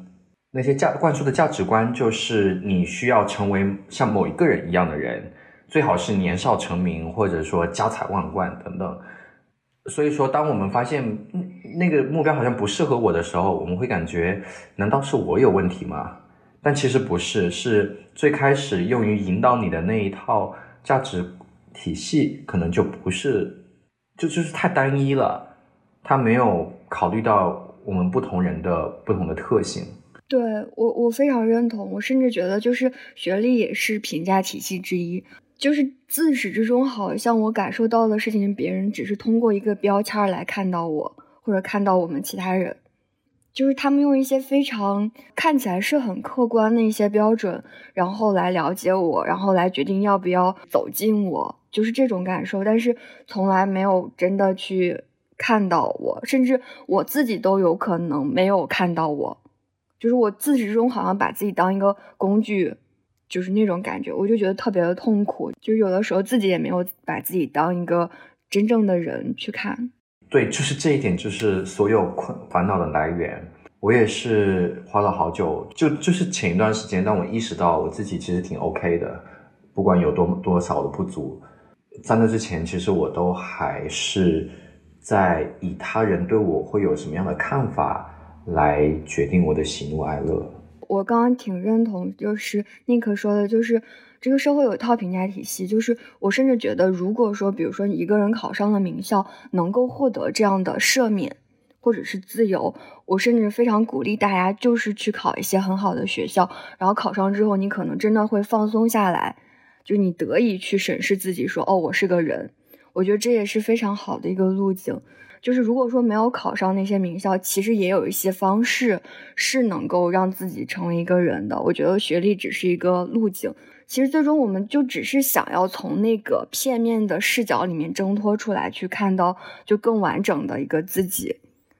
那些价灌输的价值观，就是你需要成为像某一个人一样的人，最好是年少成名，或者说家财万贯等等。所以说，当我们发现那个目标好像不适合我的时候，我们会感觉，难道是我有问题吗？但其实不是，是最开始用于引导你的那一套价值体系，可能就不是，就就是太单一了，它没有考虑到我们不同人的不同的特性。对我，我非常认同，我甚至觉得，就是学历也是评价体系之一。就是自始至终，好像我感受到的事情，别人只是通过一个标签来看到我，或者看到我们其他人，就是他们用一些非常看起来是很客观的一些标准，然后来了解我，然后来决定要不要走近我，就是这种感受。但是从来没有真的去看到我，甚至我自己都有可能没有看到我，就是我自始至终好像把自己当一个工具。就是那种感觉，我就觉得特别的痛苦。就有的时候自己也没有把自己当一个真正的人去看。对，就是这一点，就是所有困烦恼的来源。我也是花了好久，就就是前一段时间，当我意识到我自己其实挺 OK 的，不管有多多少的不足，在那之前，其实我都还是在以他人对我会有什么样的看法来决定我的喜怒哀乐。我刚刚挺认同，就是宁可说的，就是这个社会有一套评价体系，就是我甚至觉得，如果说，比如说一个人考上了名校，能够获得这样的赦免或者是自由，我甚至非常鼓励大家，就是去考一些很好的学校，然后考上之后，你可能真的会放松下来，就你得以去审视自己，说，哦，我是个人，我觉得这也是非常好的一个路径。就是如果说没有考上那些名校，其实也有一些方式是能够让自己成为一个人的。我觉得学历只是一个路径，其实最终我们就只是想要从那个片面的视角里面挣脱出来，去看到就更完整的一个自己。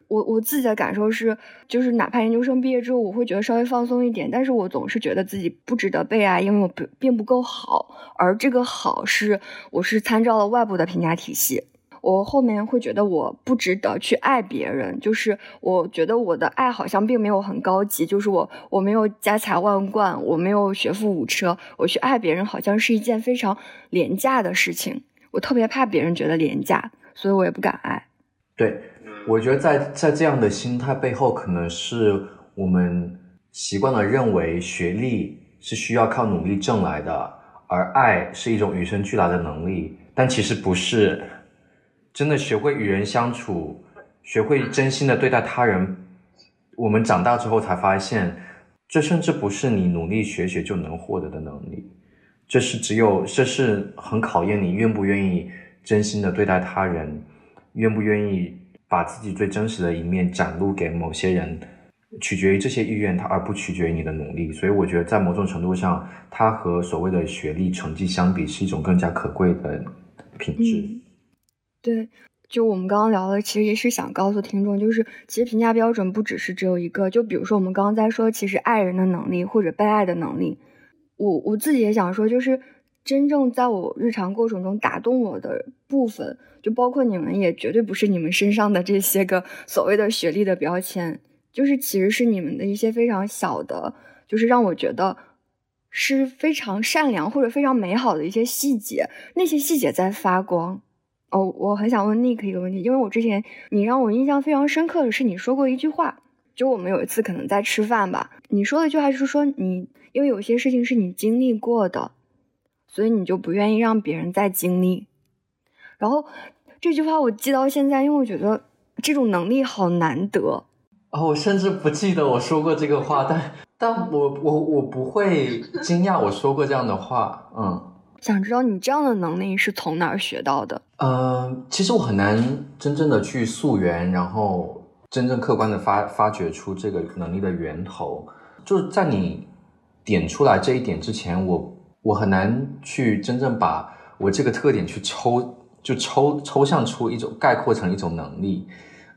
我我自己的感受是，就是哪怕研究生毕业之后，我会觉得稍微放松一点，但是我总是觉得自己不值得被爱，因为我并并不够好，而这个好是我是参照了外部的评价体系。我后面会觉得我不值得去爱别人，就是我觉得我的爱好像并没有很高级，就是我我没有家财万贯，我没有学富五车，我去爱别人好像是一件非常廉价的事情，我特别怕别人觉得廉价，所以我也不敢爱。对，我觉得在在这样的心态背后，可能是我们习惯了认为学历是需要靠努力挣来的，而爱是一种与生俱来的能力，但其实不是。真的学会与人相处，学会真心的对待他人。我们长大之后才发现，这甚至不是你努力学学就能获得的能力。这是只有，这是很考验你愿不愿意真心的对待他人，愿不愿意把自己最真实的一面展露给某些人，取决于这些意愿，它而不取决于你的努力。所以我觉得，在某种程度上，它和所谓的学历成绩相比，是一种更加可贵的品质。对，就我们刚刚聊的，其实也是想告诉听众，就是其实评价标准不只是只有一个。就比如说我们刚刚在说，其实爱人的能力或者被爱的能力，我我自己也想说，就是真正在我日常过程中打动我的部分，就包括你们，也绝对不是你们身上的这些个所谓的学历的标签，就是其实是你们的一些非常小的，就是让我觉得是非常善良或者非常美好的一些细节，那些细节在发光。哦，我很想问 Nick 一个问题，因为我之前你让我印象非常深刻的是你说过一句话，就我们有一次可能在吃饭吧，你说的一句话就是说你因为有些事情是你经历过的，所以你就不愿意让别人再经历。然后这句话我记到现在，因为我觉得这种能力好难得。哦，我甚至不记得我说过这个话，但但我我我不会惊讶我说过这样的话，嗯。想知道你这样的能力是从哪儿学到的？嗯，其实我很难真正的去溯源，然后真正客观的发发掘出这个能力的源头。就是在你点出来这一点之前，我我很难去真正把我这个特点去抽，就抽抽象出一种概括成一种能力。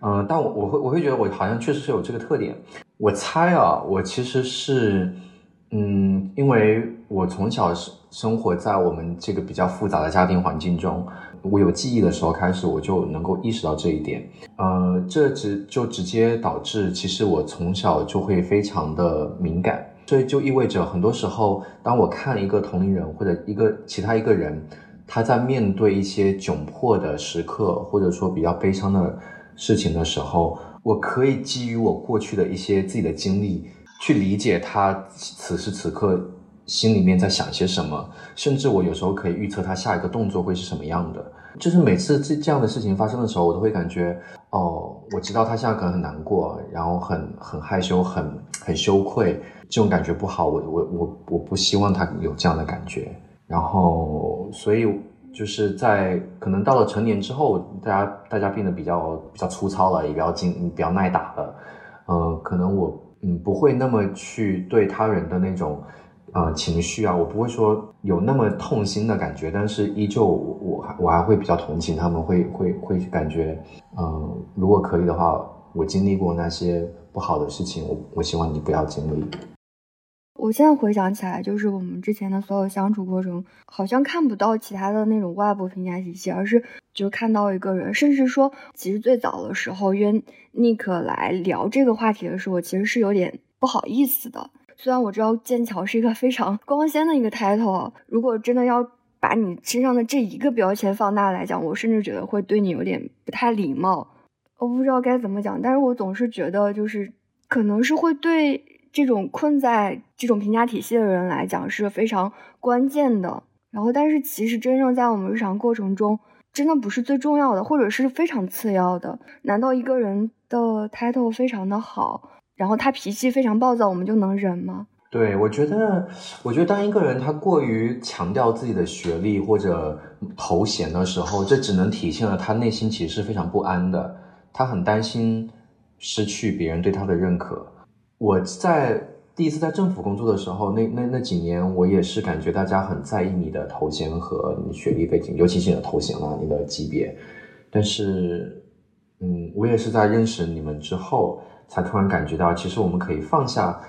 嗯，但我我会我会觉得我好像确实是有这个特点。我猜啊，我其实是。嗯，因为我从小生生活在我们这个比较复杂的家庭环境中，我有记忆的时候开始，我就能够意识到这一点。呃，这直就直接导致，其实我从小就会非常的敏感，所以就意味着很多时候，当我看一个同龄人或者一个其他一个人，他在面对一些窘迫的时刻，或者说比较悲伤的事情的时候，我可以基于我过去的一些自己的经历。去理解他此时此刻心里面在想些什么，甚至我有时候可以预测他下一个动作会是什么样的。就是每次这这样的事情发生的时候，我都会感觉，哦，我知道他现在可能很难过，然后很很害羞，很很羞愧，这种感觉不好。我我我我不希望他有这样的感觉。然后，所以就是在可能到了成年之后，大家大家变得比较比较粗糙了，也比较精，比较耐打了。呃，可能我。嗯，不会那么去对他人的那种，呃，情绪啊，我不会说有那么痛心的感觉，但是依旧，我还我还会比较同情他们，会会会感觉，嗯，如果可以的话，我经历过那些不好的事情，我我希望你不要经历。我现在回想起来，就是我们之前的所有相处过程，好像看不到其他的那种外部评价体系，而是就看到一个人，甚至说，其实最早的时候约尼克来聊这个话题的时候，我其实是有点不好意思的。虽然我知道剑桥是一个非常 光鲜的一个 title，如果真的要把你身上的这一个标签放大来讲，我甚至觉得会对你有点不太礼貌。我不知道该怎么讲，但是我总是觉得，就是可能是会对。这种困在这种评价体系的人来讲是非常关键的。然后，但是其实真正在我们日常过程中，真的不是最重要的，或者是非常次要的。难道一个人的 title 非常的好，然后他脾气非常暴躁，我们就能忍吗？对，我觉得，我觉得当一个人他过于强调自己的学历或者头衔的时候，这只能体现了他内心其实是非常不安的，他很担心失去别人对他的认可。我在第一次在政府工作的时候，那那那几年，我也是感觉大家很在意你的头衔和你学历背景，尤其是你的头衔啦，你的级别。但是，嗯，我也是在认识你们之后，才突然感觉到，其实我们可以放下。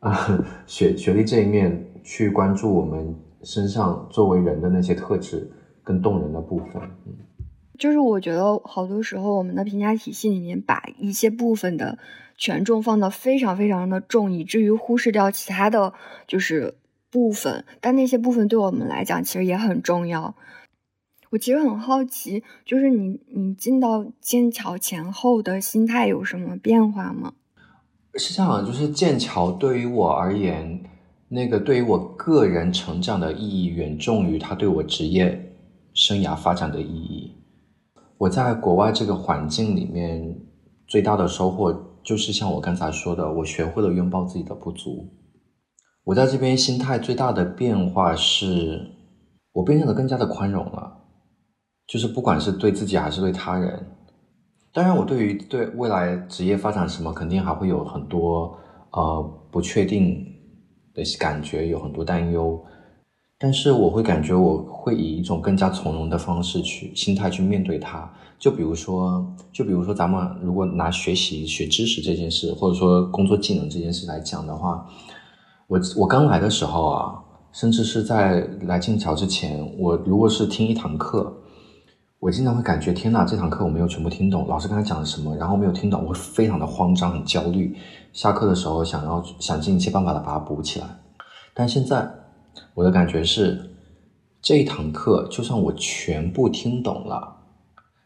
啊，学学历这一面去关注我们身上作为人的那些特质跟动人的部分，嗯，就是我觉得好多时候我们的评价体系里面把一些部分的权重放得非常非常的重，以至于忽视掉其他的就是部分，但那些部分对我们来讲其实也很重要。我其实很好奇，就是你你进到剑桥前后的心态有什么变化吗？是这样，就是剑桥对于我而言，那个对于我个人成长的意义远重于它对我职业生涯发展的意义。我在国外这个环境里面最大的收获，就是像我刚才说的，我学会了拥抱自己的不足。我在这边心态最大的变化是，我变得更加的宽容了，就是不管是对自己还是对他人。当然，我对于对未来职业发展什么，肯定还会有很多呃不确定的感觉，有很多担忧。但是我会感觉我会以一种更加从容的方式去心态去面对它。就比如说，就比如说咱们如果拿学习学知识这件事，或者说工作技能这件事来讲的话，我我刚来的时候啊，甚至是在来剑桥之前，我如果是听一堂课。我经常会感觉，天呐，这堂课我没有全部听懂，老师刚才讲了什么，然后没有听懂，我会非常的慌张，很焦虑。下课的时候，想要想尽一切办法的把它补起来。但现在，我的感觉是，这一堂课就算我全部听懂了，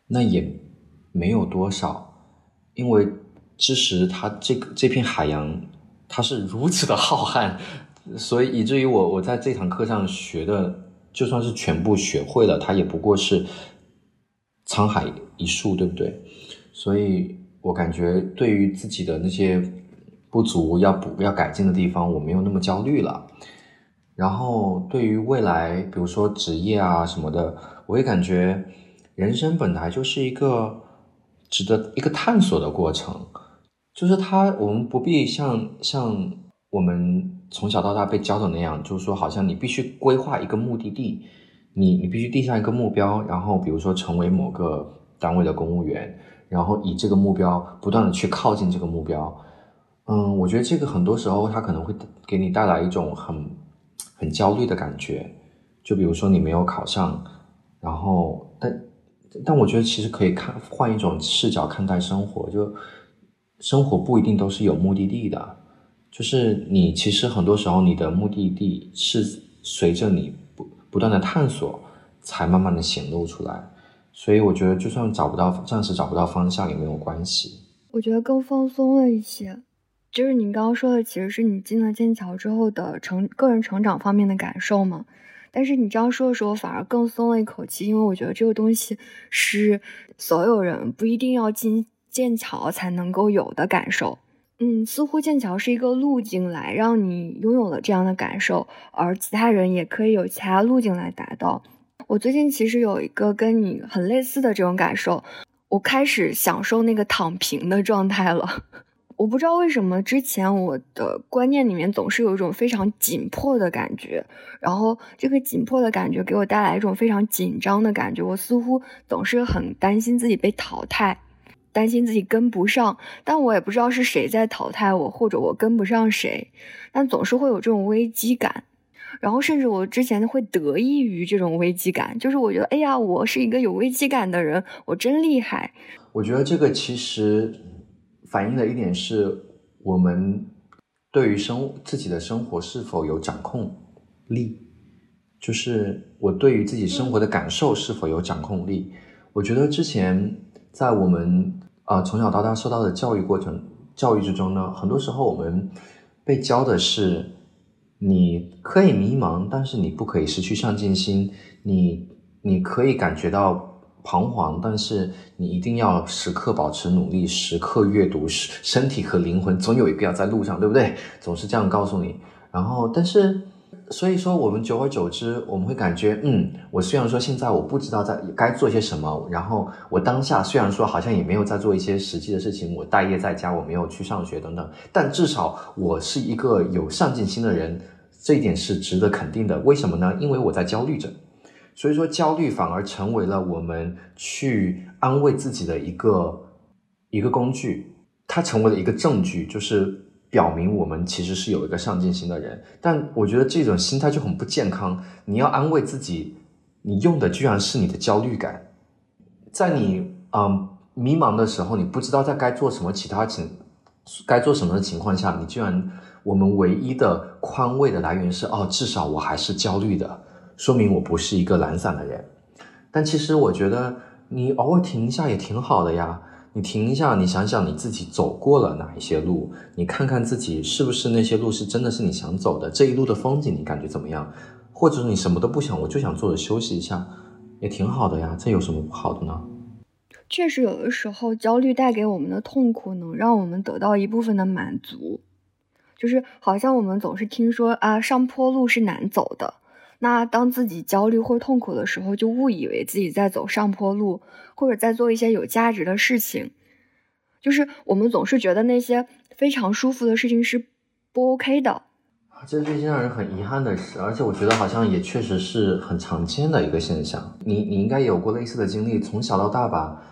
那也没有多少，因为知识它这个这片海洋，它是如此的浩瀚，所以以至于我我在这堂课上学的，就算是全部学会了，它也不过是。沧海一粟，对不对？所以我感觉对于自己的那些不足要补、要改进的地方，我没有那么焦虑了。然后对于未来，比如说职业啊什么的，我也感觉人生本来就是一个值得一个探索的过程。就是他，我们不必像像我们从小到大被教的那样，就是说好像你必须规划一个目的地。你你必须定下一个目标，然后比如说成为某个单位的公务员，然后以这个目标不断的去靠近这个目标。嗯，我觉得这个很多时候它可能会给你带来一种很很焦虑的感觉。就比如说你没有考上，然后但但我觉得其实可以看换一种视角看待生活，就生活不一定都是有目的地的，就是你其实很多时候你的目的地是随着你。不不断的探索，才慢慢的显露出来。所以我觉得，就算找不到，暂时找不到方向也没有关系。我觉得更放松了一些。就是你刚刚说的，其实是你进了剑桥之后的成个人成长方面的感受嘛。但是你这样说的时候，反而更松了一口气，因为我觉得这个东西是所有人不一定要进剑桥才能够有的感受。嗯，似乎剑桥是一个路径来让你拥有了这样的感受，而其他人也可以有其他路径来达到。我最近其实有一个跟你很类似的这种感受，我开始享受那个躺平的状态了。我不知道为什么之前我的观念里面总是有一种非常紧迫的感觉，然后这个紧迫的感觉给我带来一种非常紧张的感觉，我似乎总是很担心自己被淘汰。担心自己跟不上，但我也不知道是谁在淘汰我，或者我跟不上谁，但总是会有这种危机感。然后甚至我之前会得益于这种危机感，就是我觉得，哎呀，我是一个有危机感的人，我真厉害。我觉得这个其实反映的一点是我们对于生自己的生活是否有掌控力，就是我对于自己生活的感受是否有掌控力。我觉得之前在我们。啊，从小到大受到的教育过程、教育之中呢，很多时候我们被教的是，你可以迷茫，但是你不可以失去上进心。你你可以感觉到彷徨，但是你一定要时刻保持努力，时刻阅读，身体和灵魂总有一个要在路上，对不对？总是这样告诉你。然后，但是。所以说，我们久而久之，我们会感觉，嗯，我虽然说现在我不知道在该做些什么，然后我当下虽然说好像也没有在做一些实际的事情，我待业在家，我没有去上学等等，但至少我是一个有上进心的人，这一点是值得肯定的。为什么呢？因为我在焦虑着，所以说焦虑反而成为了我们去安慰自己的一个一个工具，它成为了一个证据，就是。表明我们其实是有一个上进心的人，但我觉得这种心态就很不健康。你要安慰自己，你用的居然是你的焦虑感。在你嗯迷茫的时候，你不知道在该做什么其他情该做什么的情况下，你居然我们唯一的宽慰的来源是哦，至少我还是焦虑的，说明我不是一个懒散的人。但其实我觉得你偶尔停一下也挺好的呀。你停一下，你想想你自己走过了哪一些路，你看看自己是不是那些路是真的是你想走的，这一路的风景你感觉怎么样？或者你什么都不想，我就想坐着休息一下，也挺好的呀，这有什么不好的呢？确实，有的时候焦虑带给我们的痛苦，能让我们得到一部分的满足，就是好像我们总是听说啊，上坡路是难走的。那当自己焦虑或痛苦的时候，就误以为自己在走上坡路，或者在做一些有价值的事情。就是我们总是觉得那些非常舒服的事情是不 OK 的。这是一件让人很遗憾的事，而且我觉得好像也确实是很常见的一个现象。你你应该有过类似的经历，从小到大吧。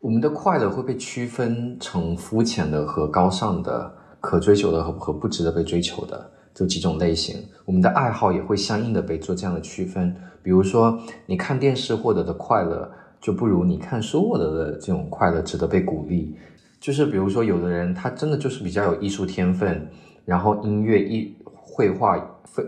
我们的快乐会被区分成肤浅的和高尚的，可追求的和和不值得被追求的。这几种类型，我们的爱好也会相应的被做这样的区分。比如说，你看电视获得的快乐，就不如你看书获得的这种快乐值得被鼓励。就是比如说，有的人他真的就是比较有艺术天分，然后音乐、艺绘画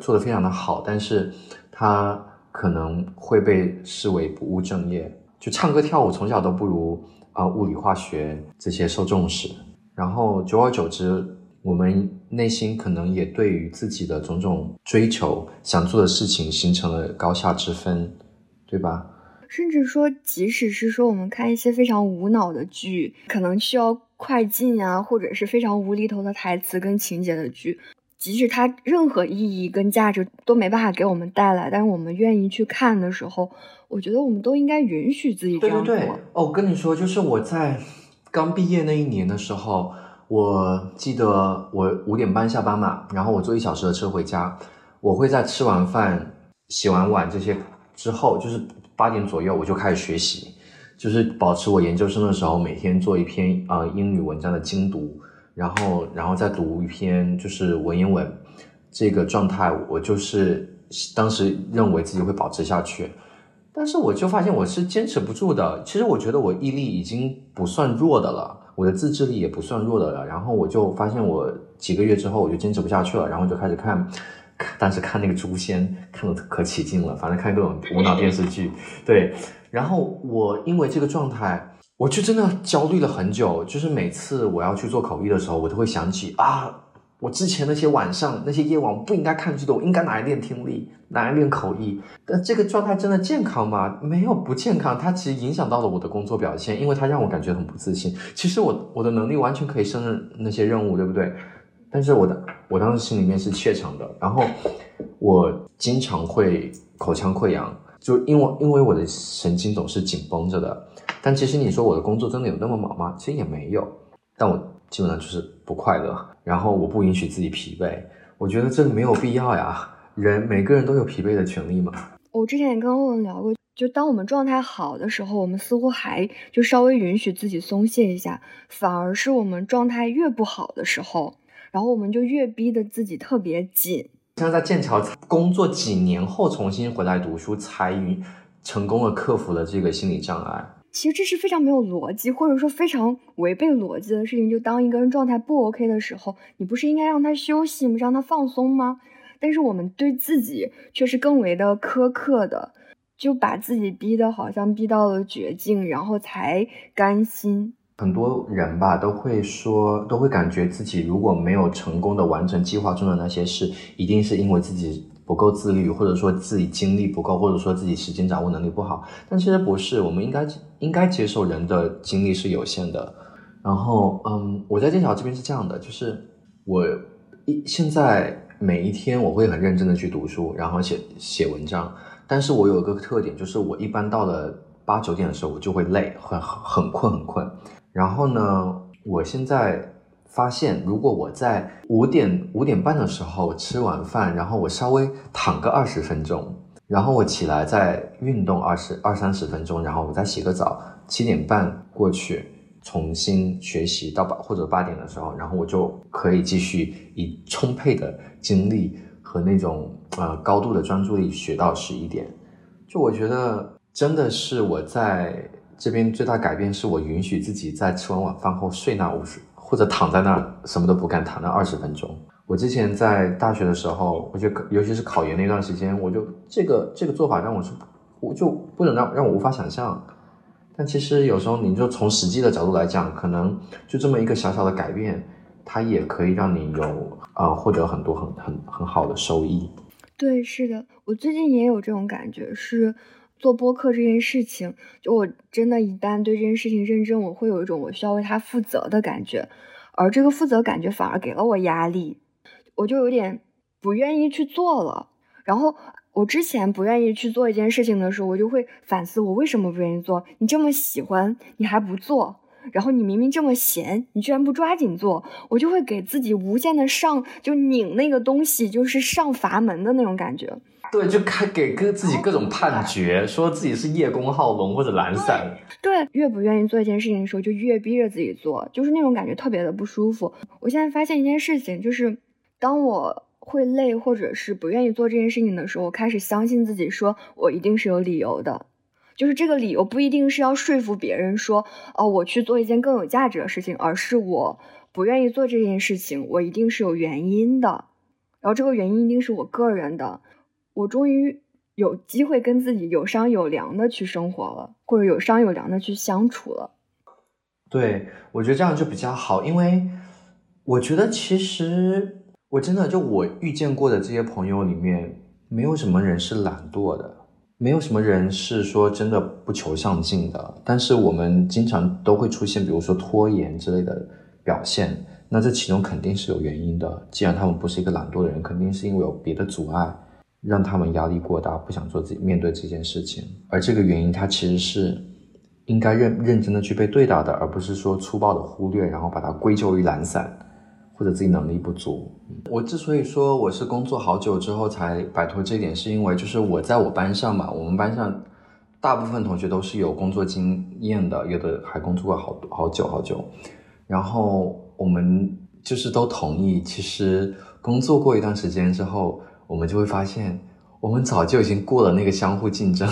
做的非常的好，但是他可能会被视为不务正业。就唱歌跳舞从小都不如啊物理化学这些受重视，然后久而久之。我们内心可能也对于自己的种种追求、想做的事情形成了高下之分，对吧？甚至说，即使是说我们看一些非常无脑的剧，可能需要快进啊，或者是非常无厘头的台词跟情节的剧，即使它任何意义跟价值都没办法给我们带来，但是我们愿意去看的时候，我觉得我们都应该允许自己这样做。对对对，哦，我跟你说，就是我在刚毕业那一年的时候。我记得我五点半下班嘛，然后我坐一小时的车回家。我会在吃完饭、洗完碗这些之后，就是八点左右我就开始学习，就是保持我研究生的时候每天做一篇呃英语文章的精读，然后然后再读一篇就是文言文。这个状态我就是当时认为自己会保持下去，但是我就发现我是坚持不住的。其实我觉得我毅力已经不算弱的了。我的自制力也不算弱的了，然后我就发现我几个月之后我就坚持不下去了，然后就开始看，看但是看那个《诛仙》看的可起劲了，反正看各种无脑电视剧，对，然后我因为这个状态，我就真的焦虑了很久，就是每次我要去做口译的时候，我都会想起啊。我之前那些晚上那些夜晚，不应该看剧的，我应该拿来练听力，拿来练口译。但这个状态真的健康吗？没有不健康，它其实影响到了我的工作表现，因为它让我感觉很不自信。其实我我的能力完全可以胜任那些任务，对不对？但是我的我当时心里面是怯场的，然后我经常会口腔溃疡，就因为因为我的神经总是紧绷着的。但其实你说我的工作真的有那么忙吗？其实也没有。但我。基本上就是不快乐，然后我不允许自己疲惫，我觉得这个没有必要呀。人每个人都有疲惫的权利嘛。我之前也跟欧文聊过，就当我们状态好的时候，我们似乎还就稍微允许自己松懈一下，反而是我们状态越不好的时候，然后我们就越逼得自己特别紧。像在剑桥工作几年后重新回来读书，才成功的克服了这个心理障碍。其实这是非常没有逻辑，或者说非常违背逻辑的事情。就当一个人状态不 OK 的时候，你不是应该让他休息吗？让他放松吗？但是我们对自己却是更为的苛刻的，就把自己逼得好像逼到了绝境，然后才甘心。很多人吧都会说，都会感觉自己如果没有成功的完成计划中的那些事，一定是因为自己不够自律，或者说自己精力不够，或者说自己时间掌握能力不好。但其实不是，我们应该应该接受人的精力是有限的。然后，嗯，我在剑桥这边是这样的，就是我一现在每一天我会很认真的去读书，然后写写文章。但是我有一个特点，就是我一般到了八九点的时候，我就会累，很很困很困。然后呢，我现在发现，如果我在五点五点半的时候吃完饭，然后我稍微躺个二十分钟，然后我起来再运动二十二三十分钟，然后我再洗个澡，七点半过去重新学习到八或者八点的时候，然后我就可以继续以充沛的精力和那种呃高度的专注力学到十一点。就我觉得真的是我在。这边最大改变是我允许自己在吃完晚饭后睡那五十，或者躺在那儿什么都不干，躺那二十分钟。我之前在大学的时候，我觉得尤其是考研那段时间，我就这个这个做法让我是，我就不能让让我无法想象。但其实有时候你就从实际的角度来讲，可能就这么一个小小的改变，它也可以让你有呃获得很多很很很好的收益。对，是的，我最近也有这种感觉是。做播客这件事情，就我真的，一旦对这件事情认真，我会有一种我需要为他负责的感觉，而这个负责感觉反而给了我压力，我就有点不愿意去做了。然后我之前不愿意去做一件事情的时候，我就会反思我为什么不愿意做。你这么喜欢，你还不做？然后你明明这么闲，你居然不抓紧做，我就会给自己无限的上，就拧那个东西，就是上阀门的那种感觉。对，就开给各自己各种判决，说自己是叶公好龙或者懒散。对，越不愿意做一件事情的时候，就越逼着自己做，就是那种感觉特别的不舒服。我现在发现一件事情，就是当我会累或者是不愿意做这件事情的时候，我开始相信自己，说我一定是有理由的，就是这个理由不一定是要说服别人说，哦，我去做一件更有价值的事情，而是我不愿意做这件事情，我一定是有原因的，然后这个原因一定是我个人的。我终于有机会跟自己有商有量的去生活了，或者有商有量的去相处了。对，我觉得这样就比较好，因为我觉得其实我真的就我遇见过的这些朋友里面，没有什么人是懒惰的，没有什么人是说真的不求上进的。但是我们经常都会出现，比如说拖延之类的表现，那这其中肯定是有原因的。既然他们不是一个懒惰的人，肯定是因为有别的阻碍。让他们压力过大，不想做自己面对这件事情，而这个原因，它其实是应该认认真的去被对待的，而不是说粗暴的忽略，然后把它归咎于懒散或者自己能力不足。我之所以说我是工作好久之后才摆脱这一点，是因为就是我在我班上嘛，我们班上大部分同学都是有工作经验的，有的还工作过好好久好久，然后我们就是都同意，其实工作过一段时间之后。我们就会发现，我们早就已经过了那个相互竞争、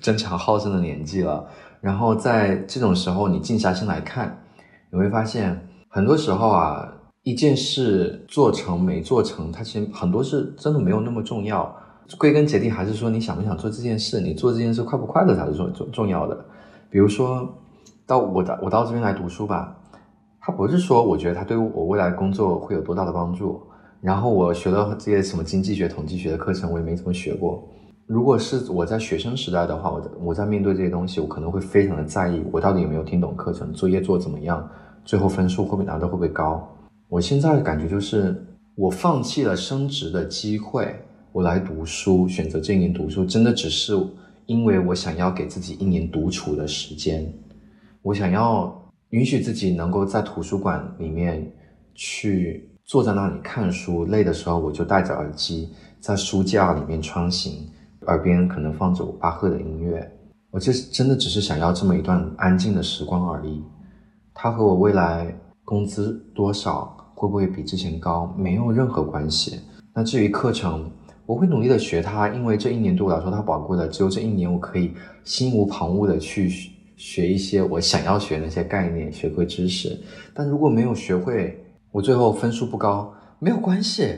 争强好胜的年纪了。然后在这种时候，你静下心来看，你会发现，很多时候啊，一件事做成没做成，它其实很多事真的没有那么重要。归根结底，还是说你想不想做这件事，你做这件事快不快乐才是重重重要的。比如说，到我到我到这边来读书吧，它不是说我觉得它对我未来工作会有多大的帮助。然后我学了这些什么经济学、统计学的课程，我也没怎么学过。如果是我在学生时代的话，我我在面对这些东西，我可能会非常的在意，我到底有没有听懂课程，作业做怎么样，最后分数会不会拿的会不会高。我现在的感觉就是，我放弃了升职的机会，我来读书，选择这一年读书，真的只是因为我想要给自己一年独处的时间，我想要允许自己能够在图书馆里面去。坐在那里看书，累的时候我就戴着耳机在书架里面穿行，耳边可能放着巴赫的音乐。我这真的只是想要这么一段安静的时光而已。它和我未来工资多少会不会比之前高没有任何关系。那至于课程，我会努力的学它，因为这一年对我来说它宝贵的，只有这一年我可以心无旁骛的去学一些我想要学那些概念，学会知识。但如果没有学会，我最后分数不高，没有关系，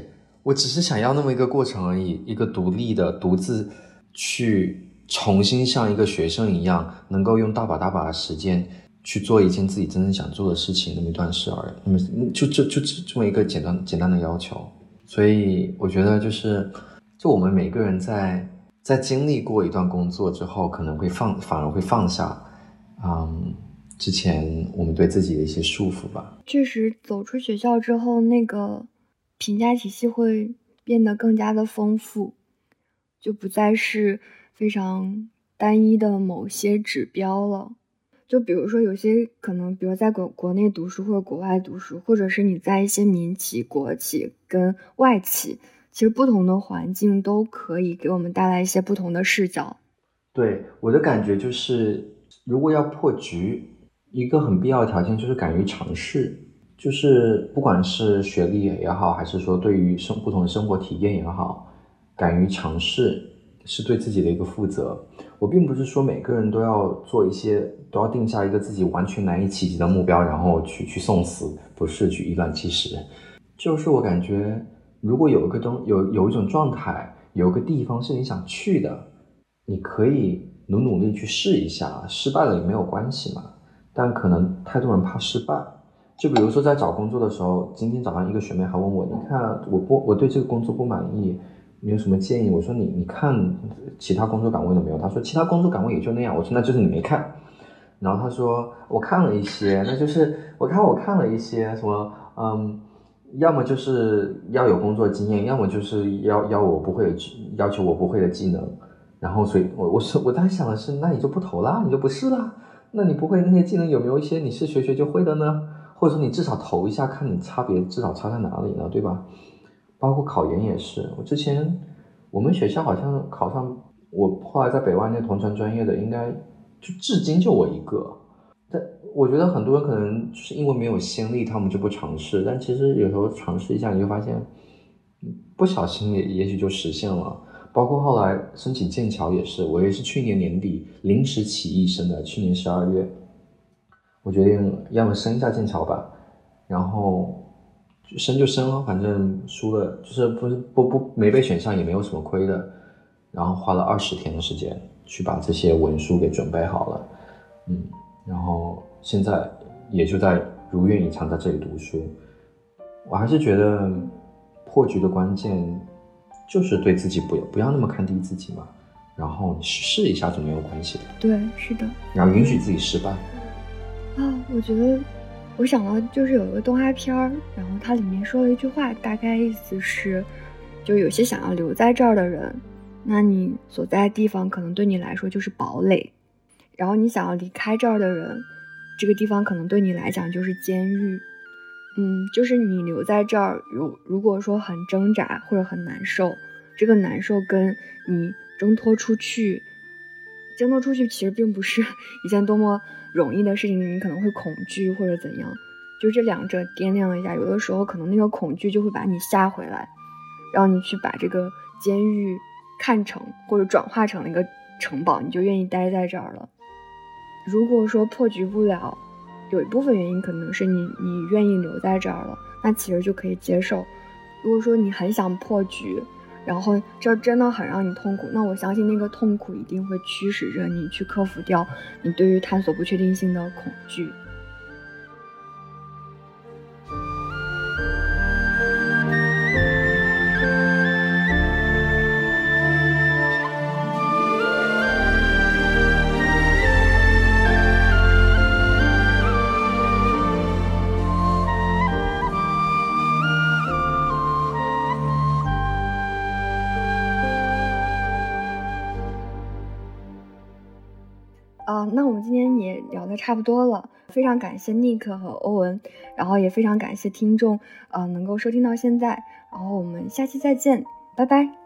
我只是想要那么一个过程而已，一个独立的、独自去重新像一个学生一样，能够用大把大把的时间去做一件自己真正想做的事情那么一段事而已，那么就就就这么一个简单简单的要求。所以我觉得就是，就我们每个人在在经历过一段工作之后，可能会放反而会放下，嗯，之前我们对自己的一些束缚吧。确实，走出学校之后，那个评价体系会变得更加的丰富，就不再是非常单一的某些指标了。就比如说，有些可能，比如在国国内读书或者国外读书，或者是你在一些民企、国企跟外企，其实不同的环境都可以给我们带来一些不同的视角。对我的感觉就是，如果要破局，一个很必要的条件就是敢于尝试，就是不管是学历也好，还是说对于生不同的生活体验也好，敢于尝试。是对自己的一个负责。我并不是说每个人都要做一些，都要定下一个自己完全难以企及的目标，然后去去送死，不是去以卵击石。就是我感觉，如果有一个东有有一种状态，有个地方是你想去的，你可以努努力去试一下，失败了也没有关系嘛。但可能太多人怕失败。就比如说在找工作的时候，今天早上一个学妹还问我，你看我不我对这个工作不满意。你有什么建议？我说你你看其他工作岗位了没有？他说其他工作岗位也就那样。我说那就是你没看。然后他说我看了一些，那就是我看我看了一些什么，嗯，要么就是要有工作经验，要么就是要要我不会要求我不会的技能。然后所以，我我是我当时想的是，那你就不投啦，你就不试啦。那你不会那些技能有没有一些你是学学就会的呢？或者说你至少投一下，看你差别至少差在哪里呢？对吧？包括考研也是，我之前我们学校好像考上，我后来在北外那同传专业的，应该就至今就我一个。但我觉得很多人可能就是因为没有先例，他们就不尝试。但其实有时候尝试一下，你就发现，不小心也也许就实现了。包括后来申请剑桥也是，我也是去年年底临时起意申的，去年十二月，我决定要么申一下剑桥吧，然后。升就升了，反正输了就是不不不没被选上也没有什么亏的，然后花了二十天的时间去把这些文书给准备好了，嗯，然后现在也就在如愿以偿在这里读书。我还是觉得破局的关键就是对自己不要不要那么看低自己嘛，然后你试一下就没有关系的。对，是的。然后允许自己失败。啊，我觉得。我想到就是有一个动画片儿，然后它里面说了一句话，大概意思是，就有些想要留在这儿的人，那你所在的地方可能对你来说就是堡垒，然后你想要离开这儿的人，这个地方可能对你来讲就是监狱。嗯，就是你留在这儿，如如果说很挣扎或者很难受，这个难受跟你挣脱出去，挣脱出去其实并不是 一件多么。容易的事情，你可能会恐惧或者怎样，就这两者掂量一下，有的时候可能那个恐惧就会把你吓回来，让你去把这个监狱看成或者转化成了一个城堡，你就愿意待在这儿了。如果说破局不了，有一部分原因可能是你你愿意留在这儿了，那其实就可以接受。如果说你很想破局，然后这真的很让你痛苦，那我相信那个痛苦一定会驱使着你去克服掉你对于探索不确定性的恐惧。差不多了，非常感谢尼克和欧文，然后也非常感谢听众，呃，能够收听到现在，然后我们下期再见，拜拜。